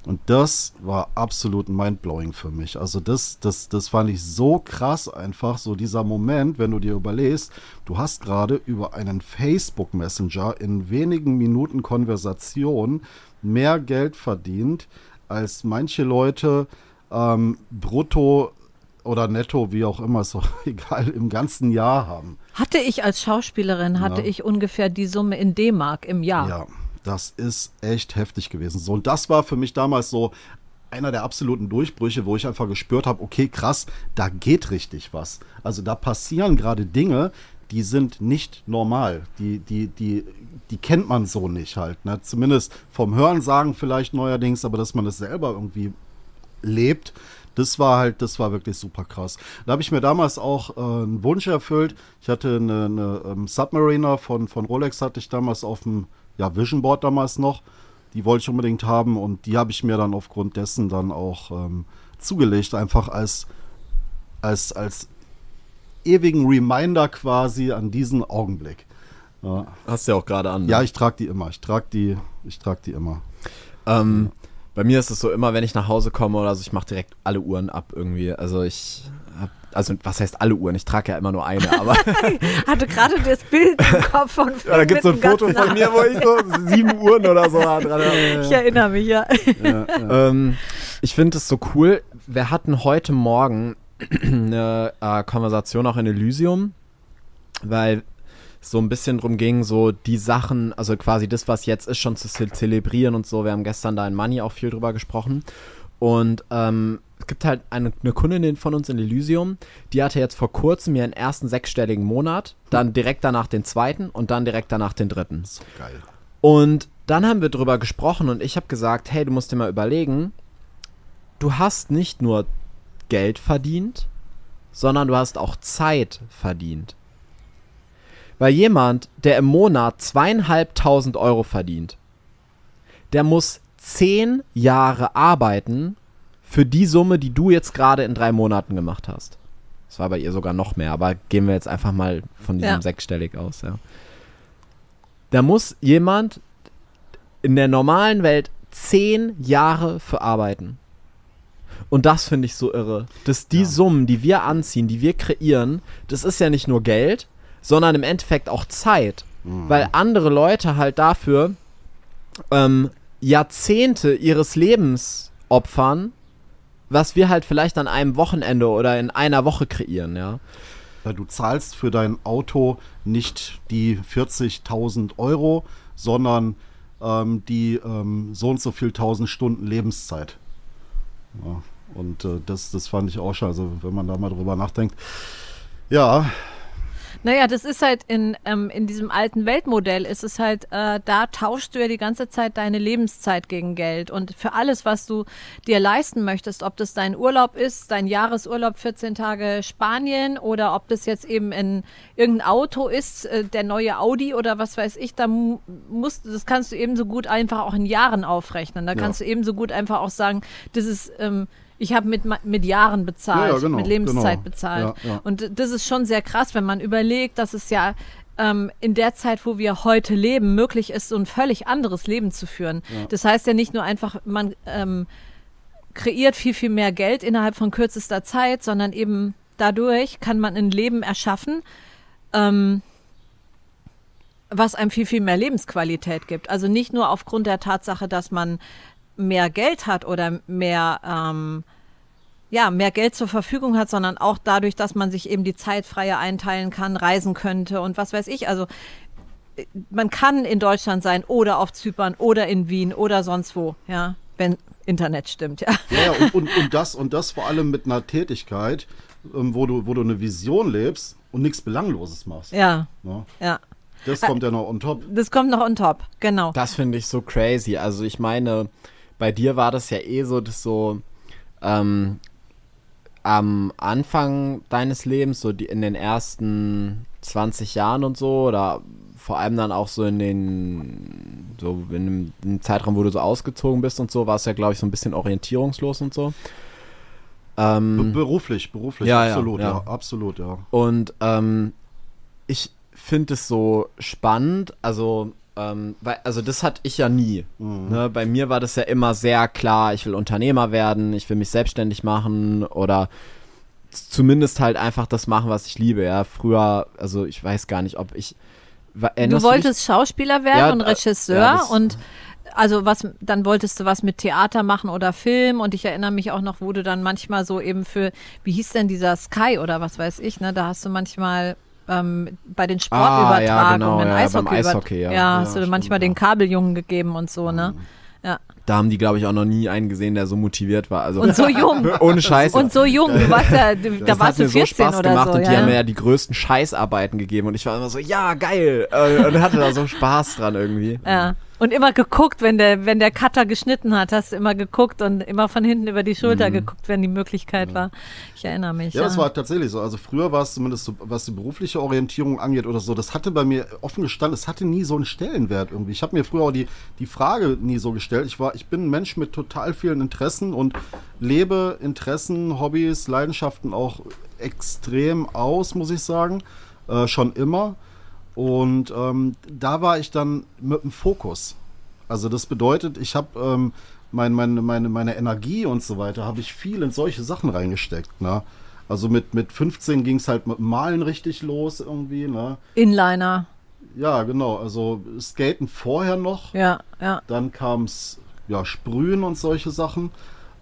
Und das war absolut mindblowing für mich. Also das, das, das fand ich so krass einfach, so dieser Moment, wenn du dir überlegst, du hast gerade über einen Facebook Messenger in wenigen Minuten Konversation mehr Geld verdient, als manche Leute ähm, brutto oder netto, wie auch immer, ist doch egal, im ganzen Jahr haben. Hatte ich als Schauspielerin, hatte Ja. ich ungefähr die Summe in D-Mark im Jahr. Ja, das ist echt heftig gewesen. So, und das war für mich damals so einer der absoluten Durchbrüche, wo ich einfach gespürt habe, okay, krass, da geht richtig was. Also da passieren gerade Dinge, die sind nicht normal. Die, die, die, die kennt man so nicht halt. Ne? Zumindest vom Hören sagen vielleicht neuerdings, aber dass man das selber irgendwie lebt, das war halt, das war wirklich super krass. Da habe ich mir damals auch äh, einen Wunsch erfüllt. Ich hatte eine, eine ähm, Submariner von, von Rolex, hatte ich damals auf dem ja, Vision Board damals noch. Die wollte ich unbedingt haben und die habe ich mir dann aufgrund dessen dann auch ähm, zugelegt, einfach als, als, als ewigen Reminder quasi an diesen Augenblick. Ja, Hast du ja auch gerade an. ne? ja ich trage die immer. Ich trage die, ich trage die immer. Ähm, bei mir ist es so immer, wenn ich nach Hause komme oder so, ich mache direkt alle Uhren ab irgendwie. Also ich also was heißt alle Uhren? Ich trage ja immer nur eine, aber Hatte gerade das Bild im Kopf von ja, da gibt es so ein Foto von mir, wo ich so sieben Uhren oder so dran habe. Ich erinnere mich, ja. Ähm, ich finde es so cool. Wir hatten heute Morgen eine äh, Konversation auch in Elysium, weil es so ein bisschen drum ging, so die Sachen, also quasi das, was jetzt ist, schon zu ze zelebrieren und so. Wir haben gestern da in Money auch viel drüber gesprochen. Und ähm, es gibt halt eine, eine Kundin von uns in Elysium, die hatte jetzt vor kurzem ihren ersten sechsstelligen Monat, dann direkt danach den zweiten und dann direkt danach den dritten. So geil. Und dann haben wir drüber gesprochen und ich habe gesagt, hey, du musst dir mal überlegen, du hast nicht nur Geld verdient, sondern du hast auch Zeit verdient. Weil jemand, der im Monat zweieinhalbtausend Euro verdient, der muss zehn Jahre arbeiten für die Summe, die du jetzt gerade in drei Monaten gemacht hast. Das war bei ihr sogar noch mehr, aber gehen wir jetzt einfach mal von diesem Ja. sechsstellig aus, ja. Da muss jemand in der normalen Welt zehn Jahre für arbeiten. Und das finde ich so irre. Dass die Ja. Summen, die wir anziehen, die wir kreieren, das ist ja nicht nur Geld, sondern im Endeffekt auch Zeit. Weil andere Leute halt dafür ähm, Jahrzehnte ihres Lebens opfern, was wir halt vielleicht an einem Wochenende oder in einer Woche kreieren, ja. Du zahlst für dein Auto nicht die 40.000 Euro, sondern ähm, die ähm, so und so viel tausend Stunden Lebenszeit. Ja, und äh, das, das fand ich auch schon, also wenn man da mal drüber nachdenkt. Ja, Naja, das ist halt in, ähm, in diesem alten Weltmodell ist es halt, äh, da tauschst du ja die ganze Zeit deine Lebenszeit gegen Geld. Und für alles, was du dir leisten möchtest, ob das dein Urlaub ist, dein Jahresurlaub 14 Tage Spanien oder ob das jetzt eben in irgendein Auto ist, äh, der neue Audi oder was weiß ich, da mu- musst das kannst du ebenso gut einfach auch in Jahren aufrechnen. Da Ja. kannst du ebenso gut einfach auch sagen, das ist, ähm, ich habe mit, mit Jahren bezahlt, Ja, ja, genau, mit Lebenszeit genau. bezahlt. Ja. Und das ist schon sehr krass, wenn man überlegt, dass es ja ähm, in der Zeit, wo wir heute leben, möglich ist, so ein völlig anderes Leben zu führen. Das heißt ja nicht nur einfach, man ähm, kreiert viel, viel mehr Geld innerhalb von kürzester Zeit, sondern eben dadurch kann man ein Leben erschaffen, ähm, was einem viel, viel mehr Lebensqualität gibt. Also nicht nur aufgrund der Tatsache, dass man mehr Geld hat oder mehr, ähm, ja, mehr Geld zur Verfügung hat, sondern auch dadurch, dass man sich eben die Zeit freier einteilen kann, reisen könnte und was weiß ich. Also äh, man kann in Deutschland sein oder auf Zypern oder in Wien oder sonst wo, ja, wenn Internet stimmt, ja. ja, ja und, und, und, das, und das vor allem mit einer Tätigkeit, ähm, wo, du, wo du eine Vision lebst und nichts Belangloses machst. Ja, Ne? ja. Das kommt ja noch on top. Das kommt noch on top, genau. Das finde ich so crazy. Also ich meine, bei dir war das ja eh so, dass so ähm, am Anfang deines Lebens, so die, in den ersten 20 Jahren und so, oder vor allem dann auch so in den, so in dem, in dem Zeitraum, wo du so ausgezogen bist und so, war es ja, glaube ich, so ein bisschen orientierungslos und so. Ähm, beruflich, beruflich, Ja, ja, absolut, ja, ja. absolut, ja. Und ähm, ich finde es so spannend, also, ähm, weil, also das hatte ich ja nie. Ne? Bei mir war das ja immer sehr klar, ich will Unternehmer werden, ich will mich selbstständig machen oder zumindest halt einfach das machen, was ich liebe. Ja, früher, also ich weiß gar nicht, ob ich. Du wolltest Schauspieler werden Ja, und äh, Regisseur ja, und also was, dann wolltest du was mit Theater machen oder Film und ich erinnere mich auch noch, wo du dann manchmal so eben für, wie hieß denn dieser Sky oder was weiß ich, ne? Da hast du manchmal ähm, bei den Sportübertragungen, ah, ja, genau, ja, Eishockey, beim Eishockey ja. ja, hast du manchmal den. Kabeljungen gegeben und so, ne? Ja. Da haben die, glaube ich, auch noch nie einen gesehen, der so motiviert war. Also Und so jung. ohne Scheiße. Und so jung, du warst ja, da das warst du mir so 14 Spaß oder gemacht so. und die ja. haben mir ja die größten Scheißarbeiten gegeben und ich war immer so, ja, geil. Äh, Und hatte da so Spaß dran irgendwie. Ja. Und immer geguckt, wenn der, wenn der Cutter geschnitten hat, hast du immer geguckt und immer von hinten über die Schulter Mhm. geguckt, wenn die Möglichkeit war. Ich erinnere mich. Ja, Ja, das war tatsächlich so. Also früher war es zumindest so, was die berufliche Orientierung angeht oder so, das hatte bei mir offen gestanden, es hatte nie so einen Stellenwert irgendwie. Ich habe mir früher auch die, die Frage nie so gestellt. Ich war, ich bin ein Mensch mit total vielen Interessen und lebe Interessen, Hobbys, Leidenschaften auch extrem aus, muss ich sagen. Äh, schon immer. Und ähm, da war ich dann mit dem Fokus. Also das bedeutet, ich habe ähm, mein, meine, meine, meine Energie und so weiter, habe ich viel in solche Sachen reingesteckt. Ne? Also mit, mit 15 ging es halt mit Malen richtig los irgendwie. Ne? Inliner. Ja, genau. Also Skaten vorher noch. Ja, ja. Dann kam es ja, Sprühen und solche Sachen.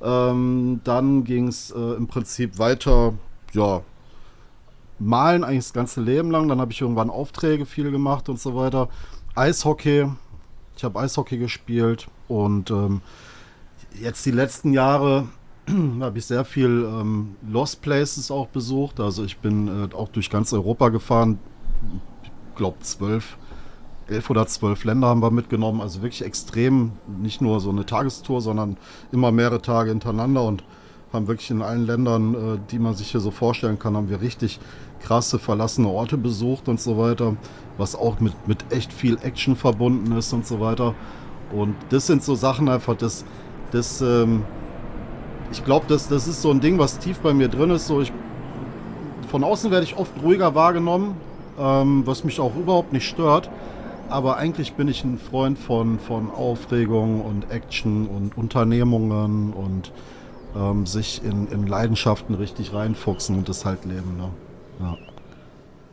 Ähm, dann ging es äh, im Prinzip weiter, ja, malen eigentlich das ganze Leben lang. Dann habe ich irgendwann Aufträge viel gemacht und so weiter. Eishockey. Ich habe Eishockey gespielt und ähm, jetzt die letzten Jahre habe ich sehr viel ähm, Lost Places auch besucht. Also ich bin äh, auch durch ganz Europa gefahren. Ich glaube zwölf, elf oder zwölf Länder haben wir mitgenommen. Also wirklich extrem, nicht nur so eine Tagestour, sondern immer mehrere Tage hintereinander und haben wirklich in allen Ländern, äh, die man sich hier so vorstellen kann, haben wir richtig krasse verlassene Orte besucht und so weiter, was auch mit, mit echt viel Action verbunden ist und so weiter. Und das sind so Sachen einfach, das, das, ähm, ich glaube, das, das ist so ein Ding, was tief bei mir drin ist. So ich, von außen werde ich oft ruhiger wahrgenommen, ähm, was mich auch überhaupt nicht stört. Aber eigentlich bin ich ein Freund von, von Aufregung und Action und Unternehmungen und ähm, sich in, in Leidenschaften richtig reinfuchsen und das halt leben. Ne? Ja.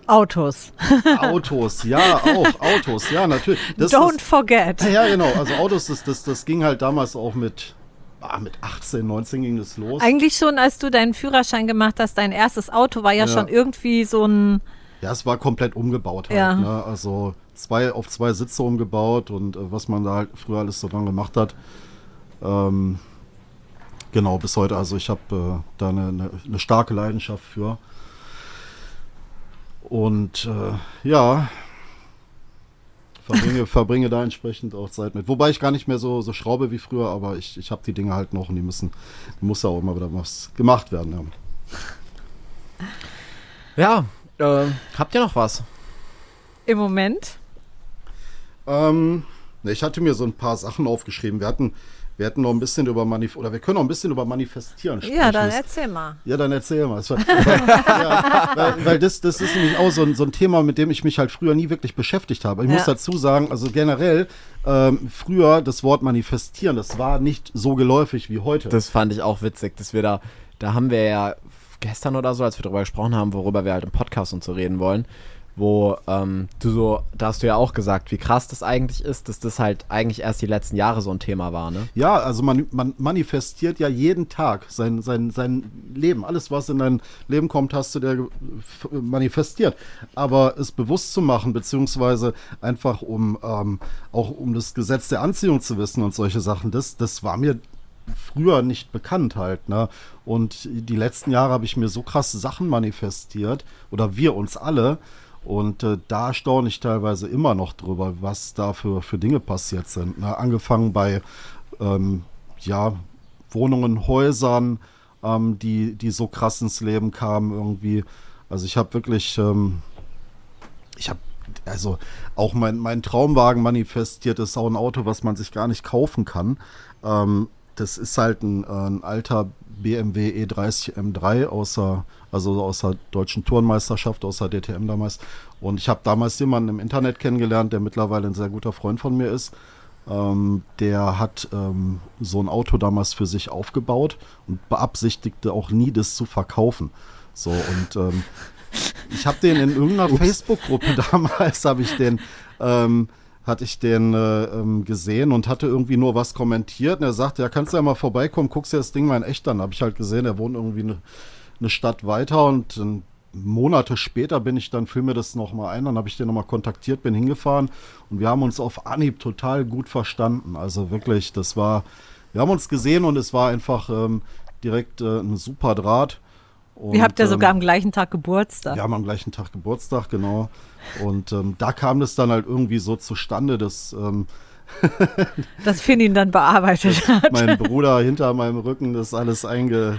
Autos. Autos, ja, auch Autos, ja, natürlich. Das Don't ist, forget. ja, genau. Also Autos, das, das, das ging halt damals auch mit, ah, mit 18, 19 ging das los. Eigentlich schon, als du deinen Führerschein gemacht hast, dein erstes Auto war ja, Ja. schon irgendwie so ein. Ja, es war komplett umgebaut halt. Ja. Ne? Also zwei auf zwei Sitze umgebaut und äh, was man da halt früher alles so dran gemacht hat. Ähm, genau, bis heute. Also ich habe äh, da eine, eine, eine starke Leidenschaft für. Und äh, ja, verbringe, verbringe da entsprechend auch Zeit mit. Wobei ich gar nicht mehr so, so schraube wie früher, aber ich, ich habe die Dinge halt noch und die müssen, die muss ja auch immer wieder was gemacht werden. Ja. Ja, äh, habt ihr noch was? Im Moment. Ähm, ne, ich hatte mir so ein paar Sachen aufgeschrieben. Wir hatten, wir hatten noch ein bisschen über Manif oder wir können noch ein bisschen über Manifestieren sprechen. Ja, dann erzähl mal. ja, dann erzähl mal. War- ja, weil weil das, das ist nämlich auch so ein, so ein Thema, mit dem ich mich halt früher nie wirklich beschäftigt habe. Ich muss Ja. dazu sagen, also generell, ähm, früher das Wort manifestieren, das war nicht so geläufig wie heute. Das fand ich auch witzig, dass wir da, da haben wir ja gestern oder so, als wir darüber gesprochen haben, worüber wir halt im Podcast und so reden wollen, wo ähm, du so, da hast du ja auch gesagt, wie krass das eigentlich ist, dass das halt eigentlich erst die letzten Jahre so ein Thema war, ne? Ja, also man, man manifestiert ja jeden Tag sein, sein, sein Leben. Alles, was in dein Leben kommt, hast du dir manifestiert. Aber es bewusst zu machen, beziehungsweise einfach um ähm, auch um das Gesetz der Anziehung zu wissen und solche Sachen, das, das war mir früher nicht bekannt halt. Ne? Und die letzten Jahre habe ich mir so krasse Sachen manifestiert, oder wir uns alle. Und äh, da staune ich teilweise immer noch drüber, was da für, für Dinge passiert sind. Ne? Angefangen bei ähm, ja, Wohnungen, Häusern, ähm, die, die so krass ins Leben kamen irgendwie. Also ich habe wirklich, ähm, ich habe also auch mein, mein Traumwagen manifestiert ist auch ein Auto, was man sich gar nicht kaufen kann. Ähm, das ist halt ein, äh, ein alter BMW E30 M3 außer, also aus der deutschen Turnmeisterschaft, aus der DTM damals. Und ich habe damals jemanden im Internet kennengelernt, der mittlerweile ein sehr guter Freund von mir ist. Ähm, der hat ähm, so ein Auto damals für sich aufgebaut und beabsichtigte auch nie, das zu verkaufen. So und ähm, ich habe den in irgendeiner Facebook-Gruppe damals, habe ich den, ähm, hatte ich den äh, ähm, gesehen und hatte irgendwie nur was kommentiert. Und er sagte, ja, kannst du ja mal vorbeikommen, guckst dir das Ding mal in echt an. Habe ich halt gesehen, er wohnt irgendwie eine, eine Stadt weiter und Monate später bin ich dann, fiel mir das nochmal ein, dann habe ich den nochmal kontaktiert, bin hingefahren und wir haben uns auf Anhieb total gut verstanden. Also wirklich, das war, wir haben uns gesehen und es war einfach ähm, direkt äh, ein super Draht. Und, Ihr habt ja ähm, sogar am gleichen Tag Geburtstag. Wir haben am gleichen Tag Geburtstag, genau. Und ähm, da kam das dann halt irgendwie so zustande, dass ähm, dass Finn ihn dann bearbeitet hat. Mein Bruder hinter meinem Rücken das alles einge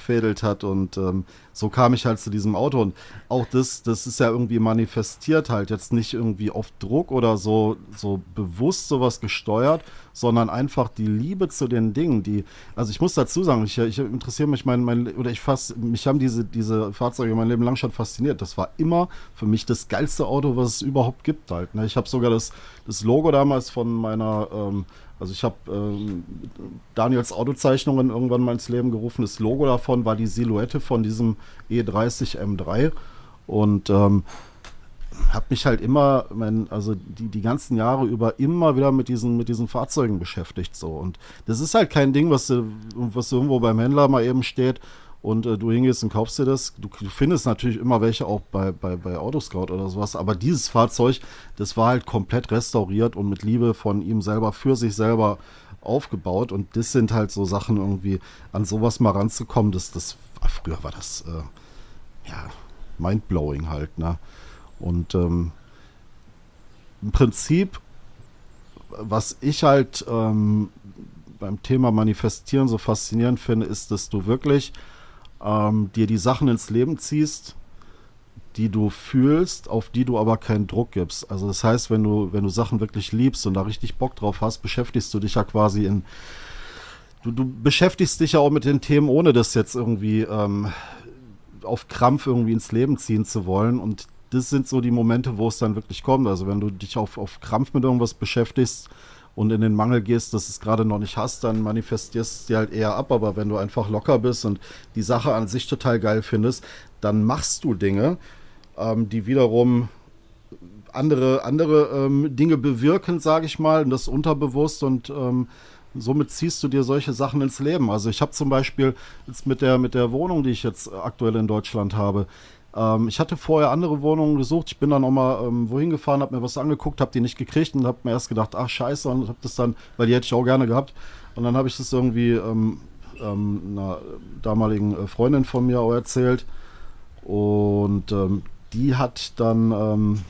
eingefädelt hat und ähm, so kam ich halt zu diesem Auto und auch das, das ist ja irgendwie manifestiert halt jetzt nicht irgendwie auf Druck oder so, so bewusst sowas gesteuert, sondern einfach die Liebe zu den Dingen, die, also ich muss dazu sagen, ich, ich interessiere mich mein, mein, oder ich fass, mich haben diese, diese Fahrzeuge mein Leben lang schon fasziniert. Das war immer für mich das geilste Auto, was es überhaupt gibt halt. Ne? Ich habe sogar das, das Logo damals von meiner ähm, also ich habe ähm, Daniels Autozeichnungen irgendwann mal ins Leben gerufen. Das Logo davon war die Silhouette von diesem E30 M3 und ähm, habe mich halt immer, mein, also die, die ganzen Jahre über immer wieder mit diesen, mit diesen Fahrzeugen beschäftigt so. Und das ist halt kein Ding, was, was irgendwo beim Händler mal eben steht und äh, du hingehst und kaufst dir das. Du, du, findest natürlich immer welche auch bei, bei, bei Autoscout oder sowas, aber dieses Fahrzeug, das war halt komplett restauriert und mit Liebe von ihm selber für sich selber aufgebaut und das sind halt so Sachen irgendwie, an sowas mal ranzukommen, das, das früher war das, äh, ja, mindblowing halt, ne? Und ähm, im Prinzip, was ich halt ähm, beim Thema Manifestieren so faszinierend finde, ist, dass du wirklich ähm, dir die Sachen ins Leben ziehst, die du fühlst, auf die du aber keinen Druck gibst. Also das heißt, wenn du, wenn du Sachen wirklich liebst und da richtig Bock drauf hast, beschäftigst du dich ja quasi in. Du, du beschäftigst dich ja auch mit den Themen, ohne das jetzt irgendwie ähm, auf Krampf irgendwie ins Leben ziehen zu wollen. Und das sind so die Momente, wo es dann wirklich kommt. Also wenn du dich auf, auf Krampf mit irgendwas beschäftigst, und in den Mangel gehst, dass es gerade noch nicht hast, dann manifestierst du dir halt eher ab. Aber wenn du einfach locker bist und die Sache an sich total geil findest, dann machst du Dinge, ähm, die wiederum andere, andere ähm, Dinge bewirken, sage ich mal, und das unterbewusst und ähm, somit ziehst du dir solche Sachen ins Leben. Also ich habe zum Beispiel jetzt mit der, mit der Wohnung, die ich jetzt aktuell in Deutschland habe, ähm, ich hatte vorher andere Wohnungen gesucht. Ich bin dann auch mal ähm, wohin gefahren, habe mir was angeguckt, habe die nicht gekriegt und habe mir erst gedacht, ach scheiße, und habe das dann, weil die hätte ich auch gerne gehabt. Und dann habe ich das irgendwie ähm, ähm, einer damaligen äh, Freundin von mir auch erzählt. Und ähm, die hat dann ähm,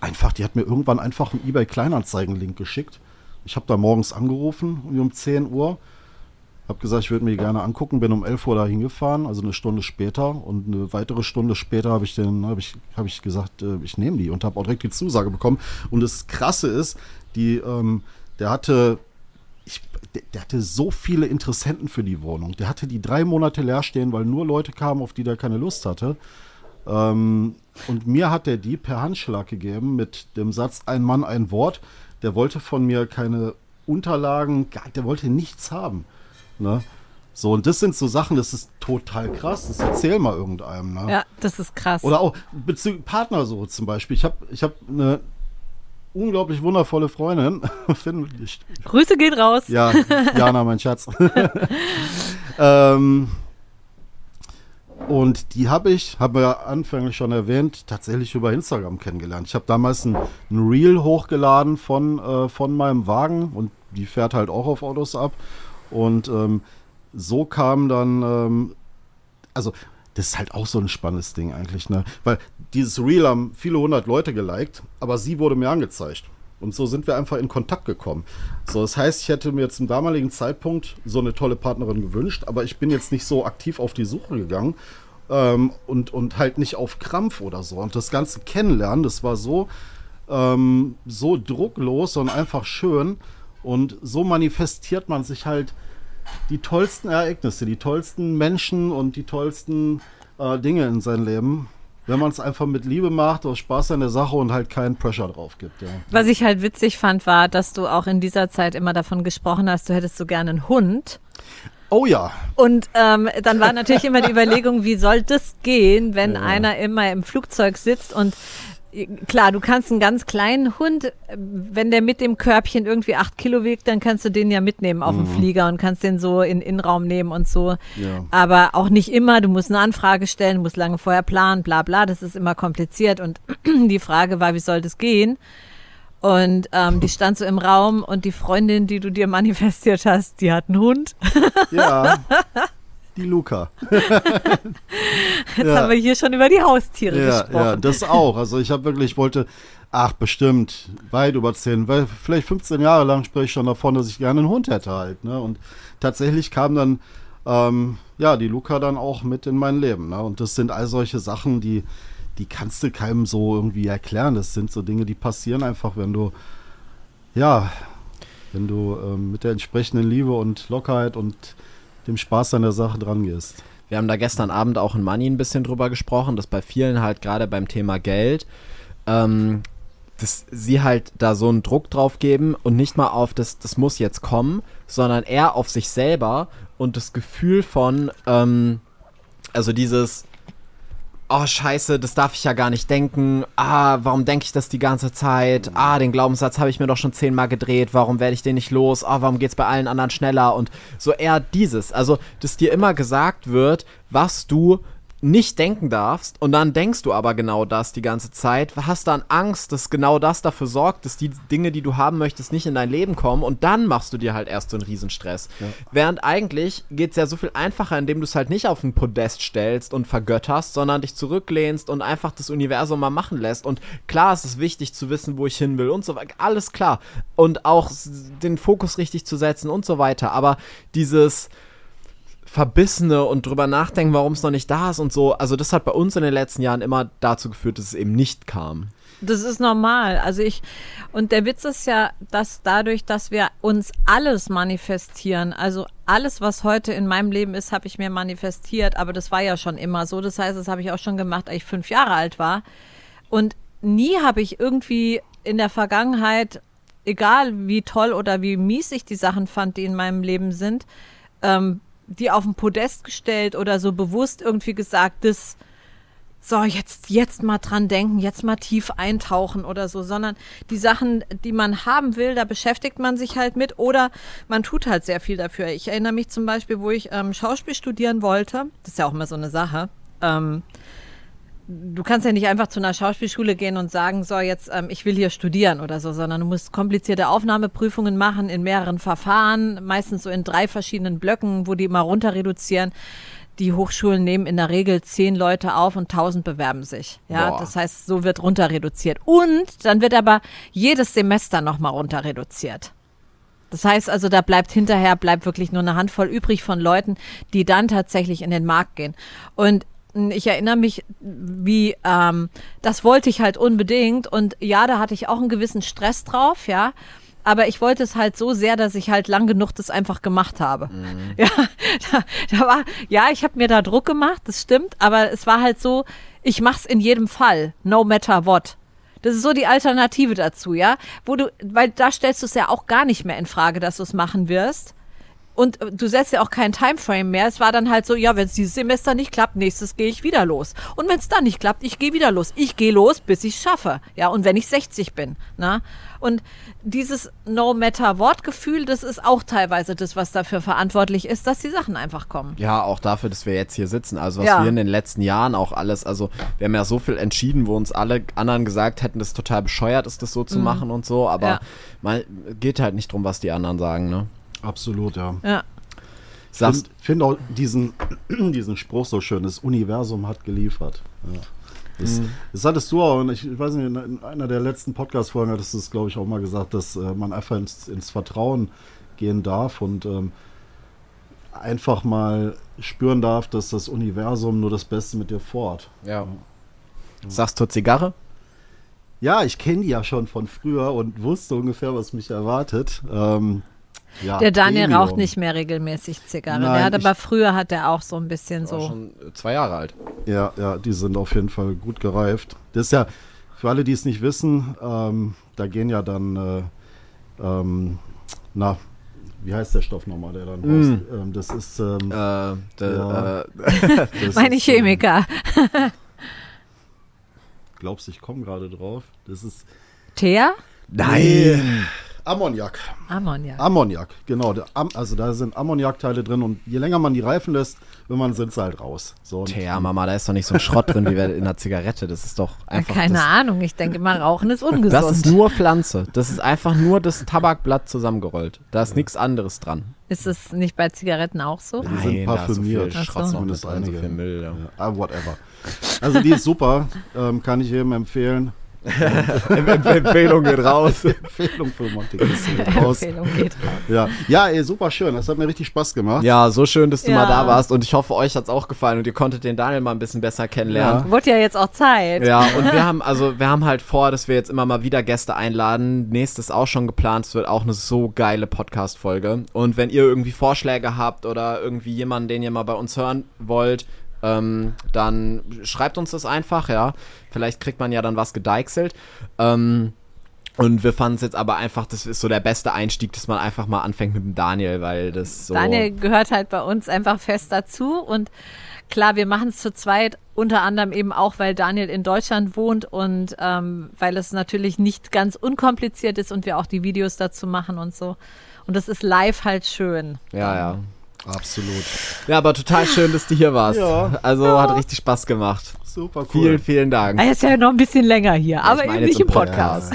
einfach, die hat mir irgendwann einfach einen eBay Kleinanzeigen-Link geschickt. Ich habe da morgens angerufen, um 10 Uhr habe gesagt, ich würde mir die gerne angucken, bin um 11 Uhr da hingefahren, also eine Stunde später. Und eine weitere Stunde später habe ich, hab ich, hab ich gesagt, äh, ich nehme die und habe auch direkt die Zusage bekommen. Und das Krasse ist, die, ähm, der hatte ich, der, der, hatte so viele Interessenten für die Wohnung. Der hatte die drei Monate leer stehen, weil nur Leute kamen, auf die der keine Lust hatte. Ähm, und mir hat er die per Handschlag gegeben mit dem Satz ein Mann, ein Wort. Der wollte von mir keine Unterlagen, der wollte nichts haben. Ne? So, und das sind so Sachen, das ist total krass. Das erzähl mal irgendeinem. Ne? Ja, das ist krass. Oder auch bezüglich Partnersuche zum Beispiel. Ich habe ich hab eine unglaublich wundervolle Freundin. Grüße gehen raus. Ja, Jana, mein Schatz. ähm, und die habe ich, habe ja anfänglich schon erwähnt, tatsächlich über Instagram kennengelernt. Ich habe damals ein, ein, Reel hochgeladen von, äh, von meinem Wagen und die fährt halt auch auf Autos ab. Und ähm, so kam dann, ähm, also das ist halt auch so ein spannendes Ding eigentlich, ne? Weil dieses Reel haben viele hundert Leute geliked, aber sie wurde mir angezeigt. Und so sind wir einfach in Kontakt gekommen. So, das heißt, ich hätte mir zum damaligen Zeitpunkt so eine tolle Partnerin gewünscht, aber ich bin jetzt nicht so aktiv auf die Suche gegangen ähm, und, und halt nicht auf Krampf oder so. Und das ganze Kennenlernen, das war so, ähm, so drucklos und einfach schön. Und so manifestiert man sich halt die tollsten Ereignisse, die tollsten Menschen und die tollsten äh, Dinge in sein Leben. Wenn man es einfach mit Liebe macht, aus Spaß an der Sache und halt keinen Pressure drauf gibt. Ja. Was ich halt witzig fand, war, dass du auch in dieser Zeit immer davon gesprochen hast, du hättest so gerne einen Hund. Oh ja. Und ähm, dann war natürlich immer die Überlegung, wie soll das gehen, wenn ja. einer immer im Flugzeug sitzt und klar, du kannst einen ganz kleinen Hund, wenn der mit dem Körbchen irgendwie acht Kilo wiegt, dann kannst du den ja mitnehmen auf dem Flieger und kannst den so in den Innenraum nehmen und so. Ja. Aber auch nicht immer. Du musst eine Anfrage stellen, musst lange vorher planen, bla bla. Das ist immer kompliziert. Und die Frage war, wie soll das gehen? Und ähm, die stand so im Raum und die Freundin, die du dir manifestiert hast, die hat einen Hund. Ja. Die Luca. Jetzt Ja. haben wir hier schon über die Haustiere Ja, gesprochen. ja, das auch. Also ich habe wirklich, ich wollte, ach bestimmt, weit über 10, weil vielleicht 15 Jahre lang spreche ich schon davon, dass ich gerne einen Hund hätte halt. Ne? Und tatsächlich kam dann, ähm, ja, die Luca dann auch mit in mein Leben. Ne? Und das sind all solche Sachen, die, die kannst du keinem so irgendwie erklären. Das sind so Dinge, die passieren einfach, wenn du, ja, wenn du ähm, mit der entsprechenden Liebe und Lockerheit und dem Spaß an der Sache dran gehst. Wir haben da gestern Abend auch in Money ein bisschen drüber gesprochen, dass bei vielen halt gerade beim Thema Geld, ähm, dass sie halt da so einen Druck drauf geben und nicht mal auf das, das muss jetzt kommen, sondern eher auf sich selber und das Gefühl von, ähm, also dieses, oh scheiße, das darf ich ja gar nicht denken, ah, warum denke ich das die ganze Zeit, ah, den Glaubenssatz habe ich mir doch schon zehnmal gedreht, warum werde ich den nicht los, ah, warum geht's bei allen anderen schneller? Und so eher dieses, also, dass dir immer gesagt wird, was du nicht denken darfst und dann denkst du aber genau das die ganze Zeit, hast dann Angst, dass genau das dafür sorgt, dass die Dinge, die du haben möchtest, nicht in dein Leben kommen und dann machst du dir halt erst so einen Riesenstress. Während eigentlich geht's ja so viel einfacher, indem du es halt nicht auf ein Podest stellst und vergötterst, sondern dich zurücklehnst und einfach das Universum mal machen lässt. Und klar ist es wichtig zu wissen, wo ich hin will und so weiter, alles klar. Und auch den Fokus richtig zu setzen und so weiter. Aber dieses Verbissene und drüber nachdenken, warum es noch nicht da ist und so. Also das hat bei uns in den letzten Jahren immer dazu geführt, dass es eben nicht kam. Das ist normal. Also ich, und der Witz ist ja, dass dadurch, dass wir uns alles manifestieren, also alles, was heute in meinem Leben ist, habe ich mir manifestiert, aber das war ja schon immer so. Das heißt, das habe ich auch schon gemacht, als ich fünf Jahre alt war. Und nie habe ich irgendwie in der Vergangenheit, egal wie toll oder wie mies ich die Sachen fand, die in meinem Leben sind, ähm, die auf den Podest gestellt oder so bewusst irgendwie gesagt, das, so, jetzt, jetzt mal dran denken, jetzt mal tief eintauchen oder so, sondern die Sachen, die man haben will, da beschäftigt man sich halt mit oder man tut halt sehr viel dafür. Ich erinnere mich zum Beispiel, wo ich ähm, Schauspiel studieren wollte, das ist ja auch immer so eine Sache, ähm, du kannst ja nicht einfach zu einer Schauspielschule gehen und sagen, so jetzt, ähm, ich will hier studieren oder so, sondern du musst komplizierte Aufnahmeprüfungen machen in mehreren Verfahren, meistens so in drei verschiedenen Blöcken, wo die immer runter reduzieren. Die Hochschulen nehmen in der Regel zehn Leute auf und tausend bewerben sich. Ja, Boah. das heißt, so wird runter reduziert. Und dann wird aber jedes Semester nochmal runter reduziert. Das heißt also, da bleibt hinterher, bleibt wirklich nur eine Handvoll übrig von Leuten, die dann tatsächlich in den Markt gehen. Und ich erinnere mich, wie, ähm, das wollte ich halt unbedingt. Und ja, da hatte ich auch einen gewissen Stress drauf, ja. Aber ich wollte es halt so sehr, dass ich halt lang genug das einfach gemacht habe. Ja, da, da war, ja, ich habe mir da Druck gemacht, das stimmt, aber es war halt so, ich mach's in jedem Fall, no matter what. Das ist so die Alternative dazu, ja, wo du, weil da stellst du es ja auch gar nicht mehr in Frage, dass du es machen wirst. Und äh, du setzt ja auch keinen Timeframe mehr. Es war dann halt so, ja, wenn es dieses Semester nicht klappt, nächstes gehe ich wieder los. Und wenn es dann nicht klappt, ich gehe wieder los. Ich gehe los, bis ich es schaffe. Ja, und wenn ich 60 bin. Na? Und dieses No Matter What Gefühl, das ist auch teilweise das, was dafür verantwortlich ist, dass die Sachen einfach kommen. Ja, auch dafür, dass wir jetzt hier sitzen. Also was Ja. wir in den letzten Jahren auch alles, also wir haben ja so viel entschieden, wo uns alle anderen gesagt hätten, das ist total bescheuert ist, das so zu machen und so, aber Mhm. Ja. mal geht halt nicht drum, was die anderen sagen, ne? Absolut, ja. Ja. Ich finde find auch diesen, diesen Spruch so schön, das Universum hat geliefert. Ja. Das, das hattest du auch, und ich, weiß nicht, in- in einer der letzten Podcast-Folgen hattest du es, glaube ich, auch mal gesagt, dass äh, man einfach ins, ins Vertrauen gehen darf und ähm, einfach mal spüren darf, dass das Universum nur das Beste mit dir fort. ja. Sagst du Zigarre? Ja, ich kenne die ja schon von früher und wusste ungefähr, was mich erwartet. Ähm, ja, Der Daniel Premium. raucht nicht mehr regelmäßig Zigarre. Nein, der hat aber früher hat er auch so ein bisschen so. schon zwei Jahre alt. Ja, ja, die sind auf jeden Fall gut gereift. Das ist ja, für alle, die es nicht wissen, ähm, da gehen ja dann, äh, ähm, na, wie heißt der Stoff nochmal, der dann raus? Ähm, das ist, ähm, Äh, de, Ja. äh, das Meine ist, Chemiker. Ähm, glaubst, ich komme gerade drauf. Das ist Teer? Nein. Ammoniak. Ammoniak. Ammoniak, genau. Also da sind Ammoniakteile drin und je länger man die reifen lässt, irgendwann sind sie halt raus. So, Tja, Mama, da ist doch nicht so ein Schrott drin wie in einer Zigarette. Das ist doch einfach. Keine das, Ahnung, ich denke immer, Rauchen ist ungesund. Das ist nur Pflanze. Das ist einfach nur das Tabakblatt zusammengerollt. Da ist nichts anderes dran. Ist es nicht bei Zigaretten auch so? Die sind parfümiert. So so. Schrott noch Zumindest drin, so einige. viel Müll. Ja. Ah, whatever. Also die ist super, ähm, kann ich jedem empfehlen. Empfehlung geht raus. Empfehlung für Monte raus. Empfehlung geht raus. Ja, ja ey, super schön. Das hat mir richtig Spaß gemacht. Ja, so schön, dass du Ja. mal da warst und ich hoffe, euch hat's auch gefallen und ihr konntet den Daniel mal ein bisschen besser kennenlernen. Wurde ja jetzt auch Zeit. Ja, und wir haben also wir haben halt vor, dass wir jetzt immer mal wieder Gäste einladen. Nächstes auch schon geplant. Es wird auch eine so geile Podcast Folge. Und wenn ihr irgendwie Vorschläge habt oder irgendwie jemanden, den ihr mal bei uns hören wollt, ähm, dann schreibt uns das einfach, ja. Vielleicht kriegt man ja dann was gedeichselt. Ähm, und wir fanden es jetzt aber einfach, das ist so der beste Einstieg, dass man einfach mal anfängt mit dem Daniel, weil das so. Daniel gehört halt bei uns einfach fest dazu und klar, wir machen es zu zweit, unter anderem eben auch, weil Daniel in Deutschland wohnt und ähm, weil es natürlich nicht ganz unkompliziert ist und wir auch die Videos dazu machen und so. Und das ist live halt schön. Ja, ja. Absolut. Ja, aber total schön, dass du hier warst. Ja. Also hat richtig Spaß gemacht. Super cool. Vielen, vielen Dank. Er ist ja noch ein bisschen länger hier, aber ich eben nicht im Podcast.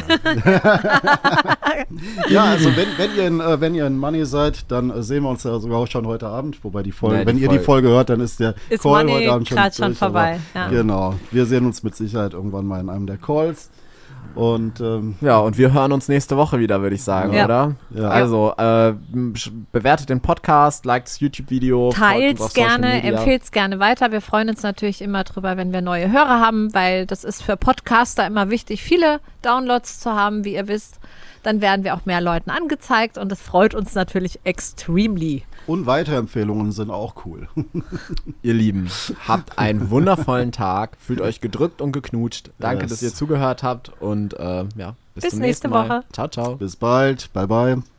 Ja, also wenn, wenn, ihr in, äh, wenn ihr in Money seid, dann äh, sehen wir uns ja sogar schon heute Abend. Wobei die Folge, Nee, die wenn ihr die Folge- Folge hört, dann ist der Ist Call Money heute Abend schon, grad schon durch, vorbei, aber ja. Genau. Wir sehen uns mit Sicherheit irgendwann mal in einem der Calls. Und ähm, Ja, und wir hören uns nächste Woche wieder, würde ich sagen, Ja. oder? Ja. Also, äh, bewertet den Podcast, liked das YouTube-Video. Teilt Social gerne, empfehlt gerne weiter. Wir freuen uns natürlich immer drüber, wenn wir neue Hörer haben, weil das ist für Podcaster immer wichtig, viele Downloads zu haben, wie ihr wisst. Dann werden wir auch mehr Leuten angezeigt und das freut uns natürlich extremely. Und Weiterempfehlungen sind auch cool. Ihr Lieben, habt einen wundervollen Tag, fühlt euch gedrückt und geknutscht. Danke, Yes. dass ihr zugehört habt und äh, ja, bis, Bis zum nächste Mal. Woche. Ciao, ciao. Bis bald. Bye bye.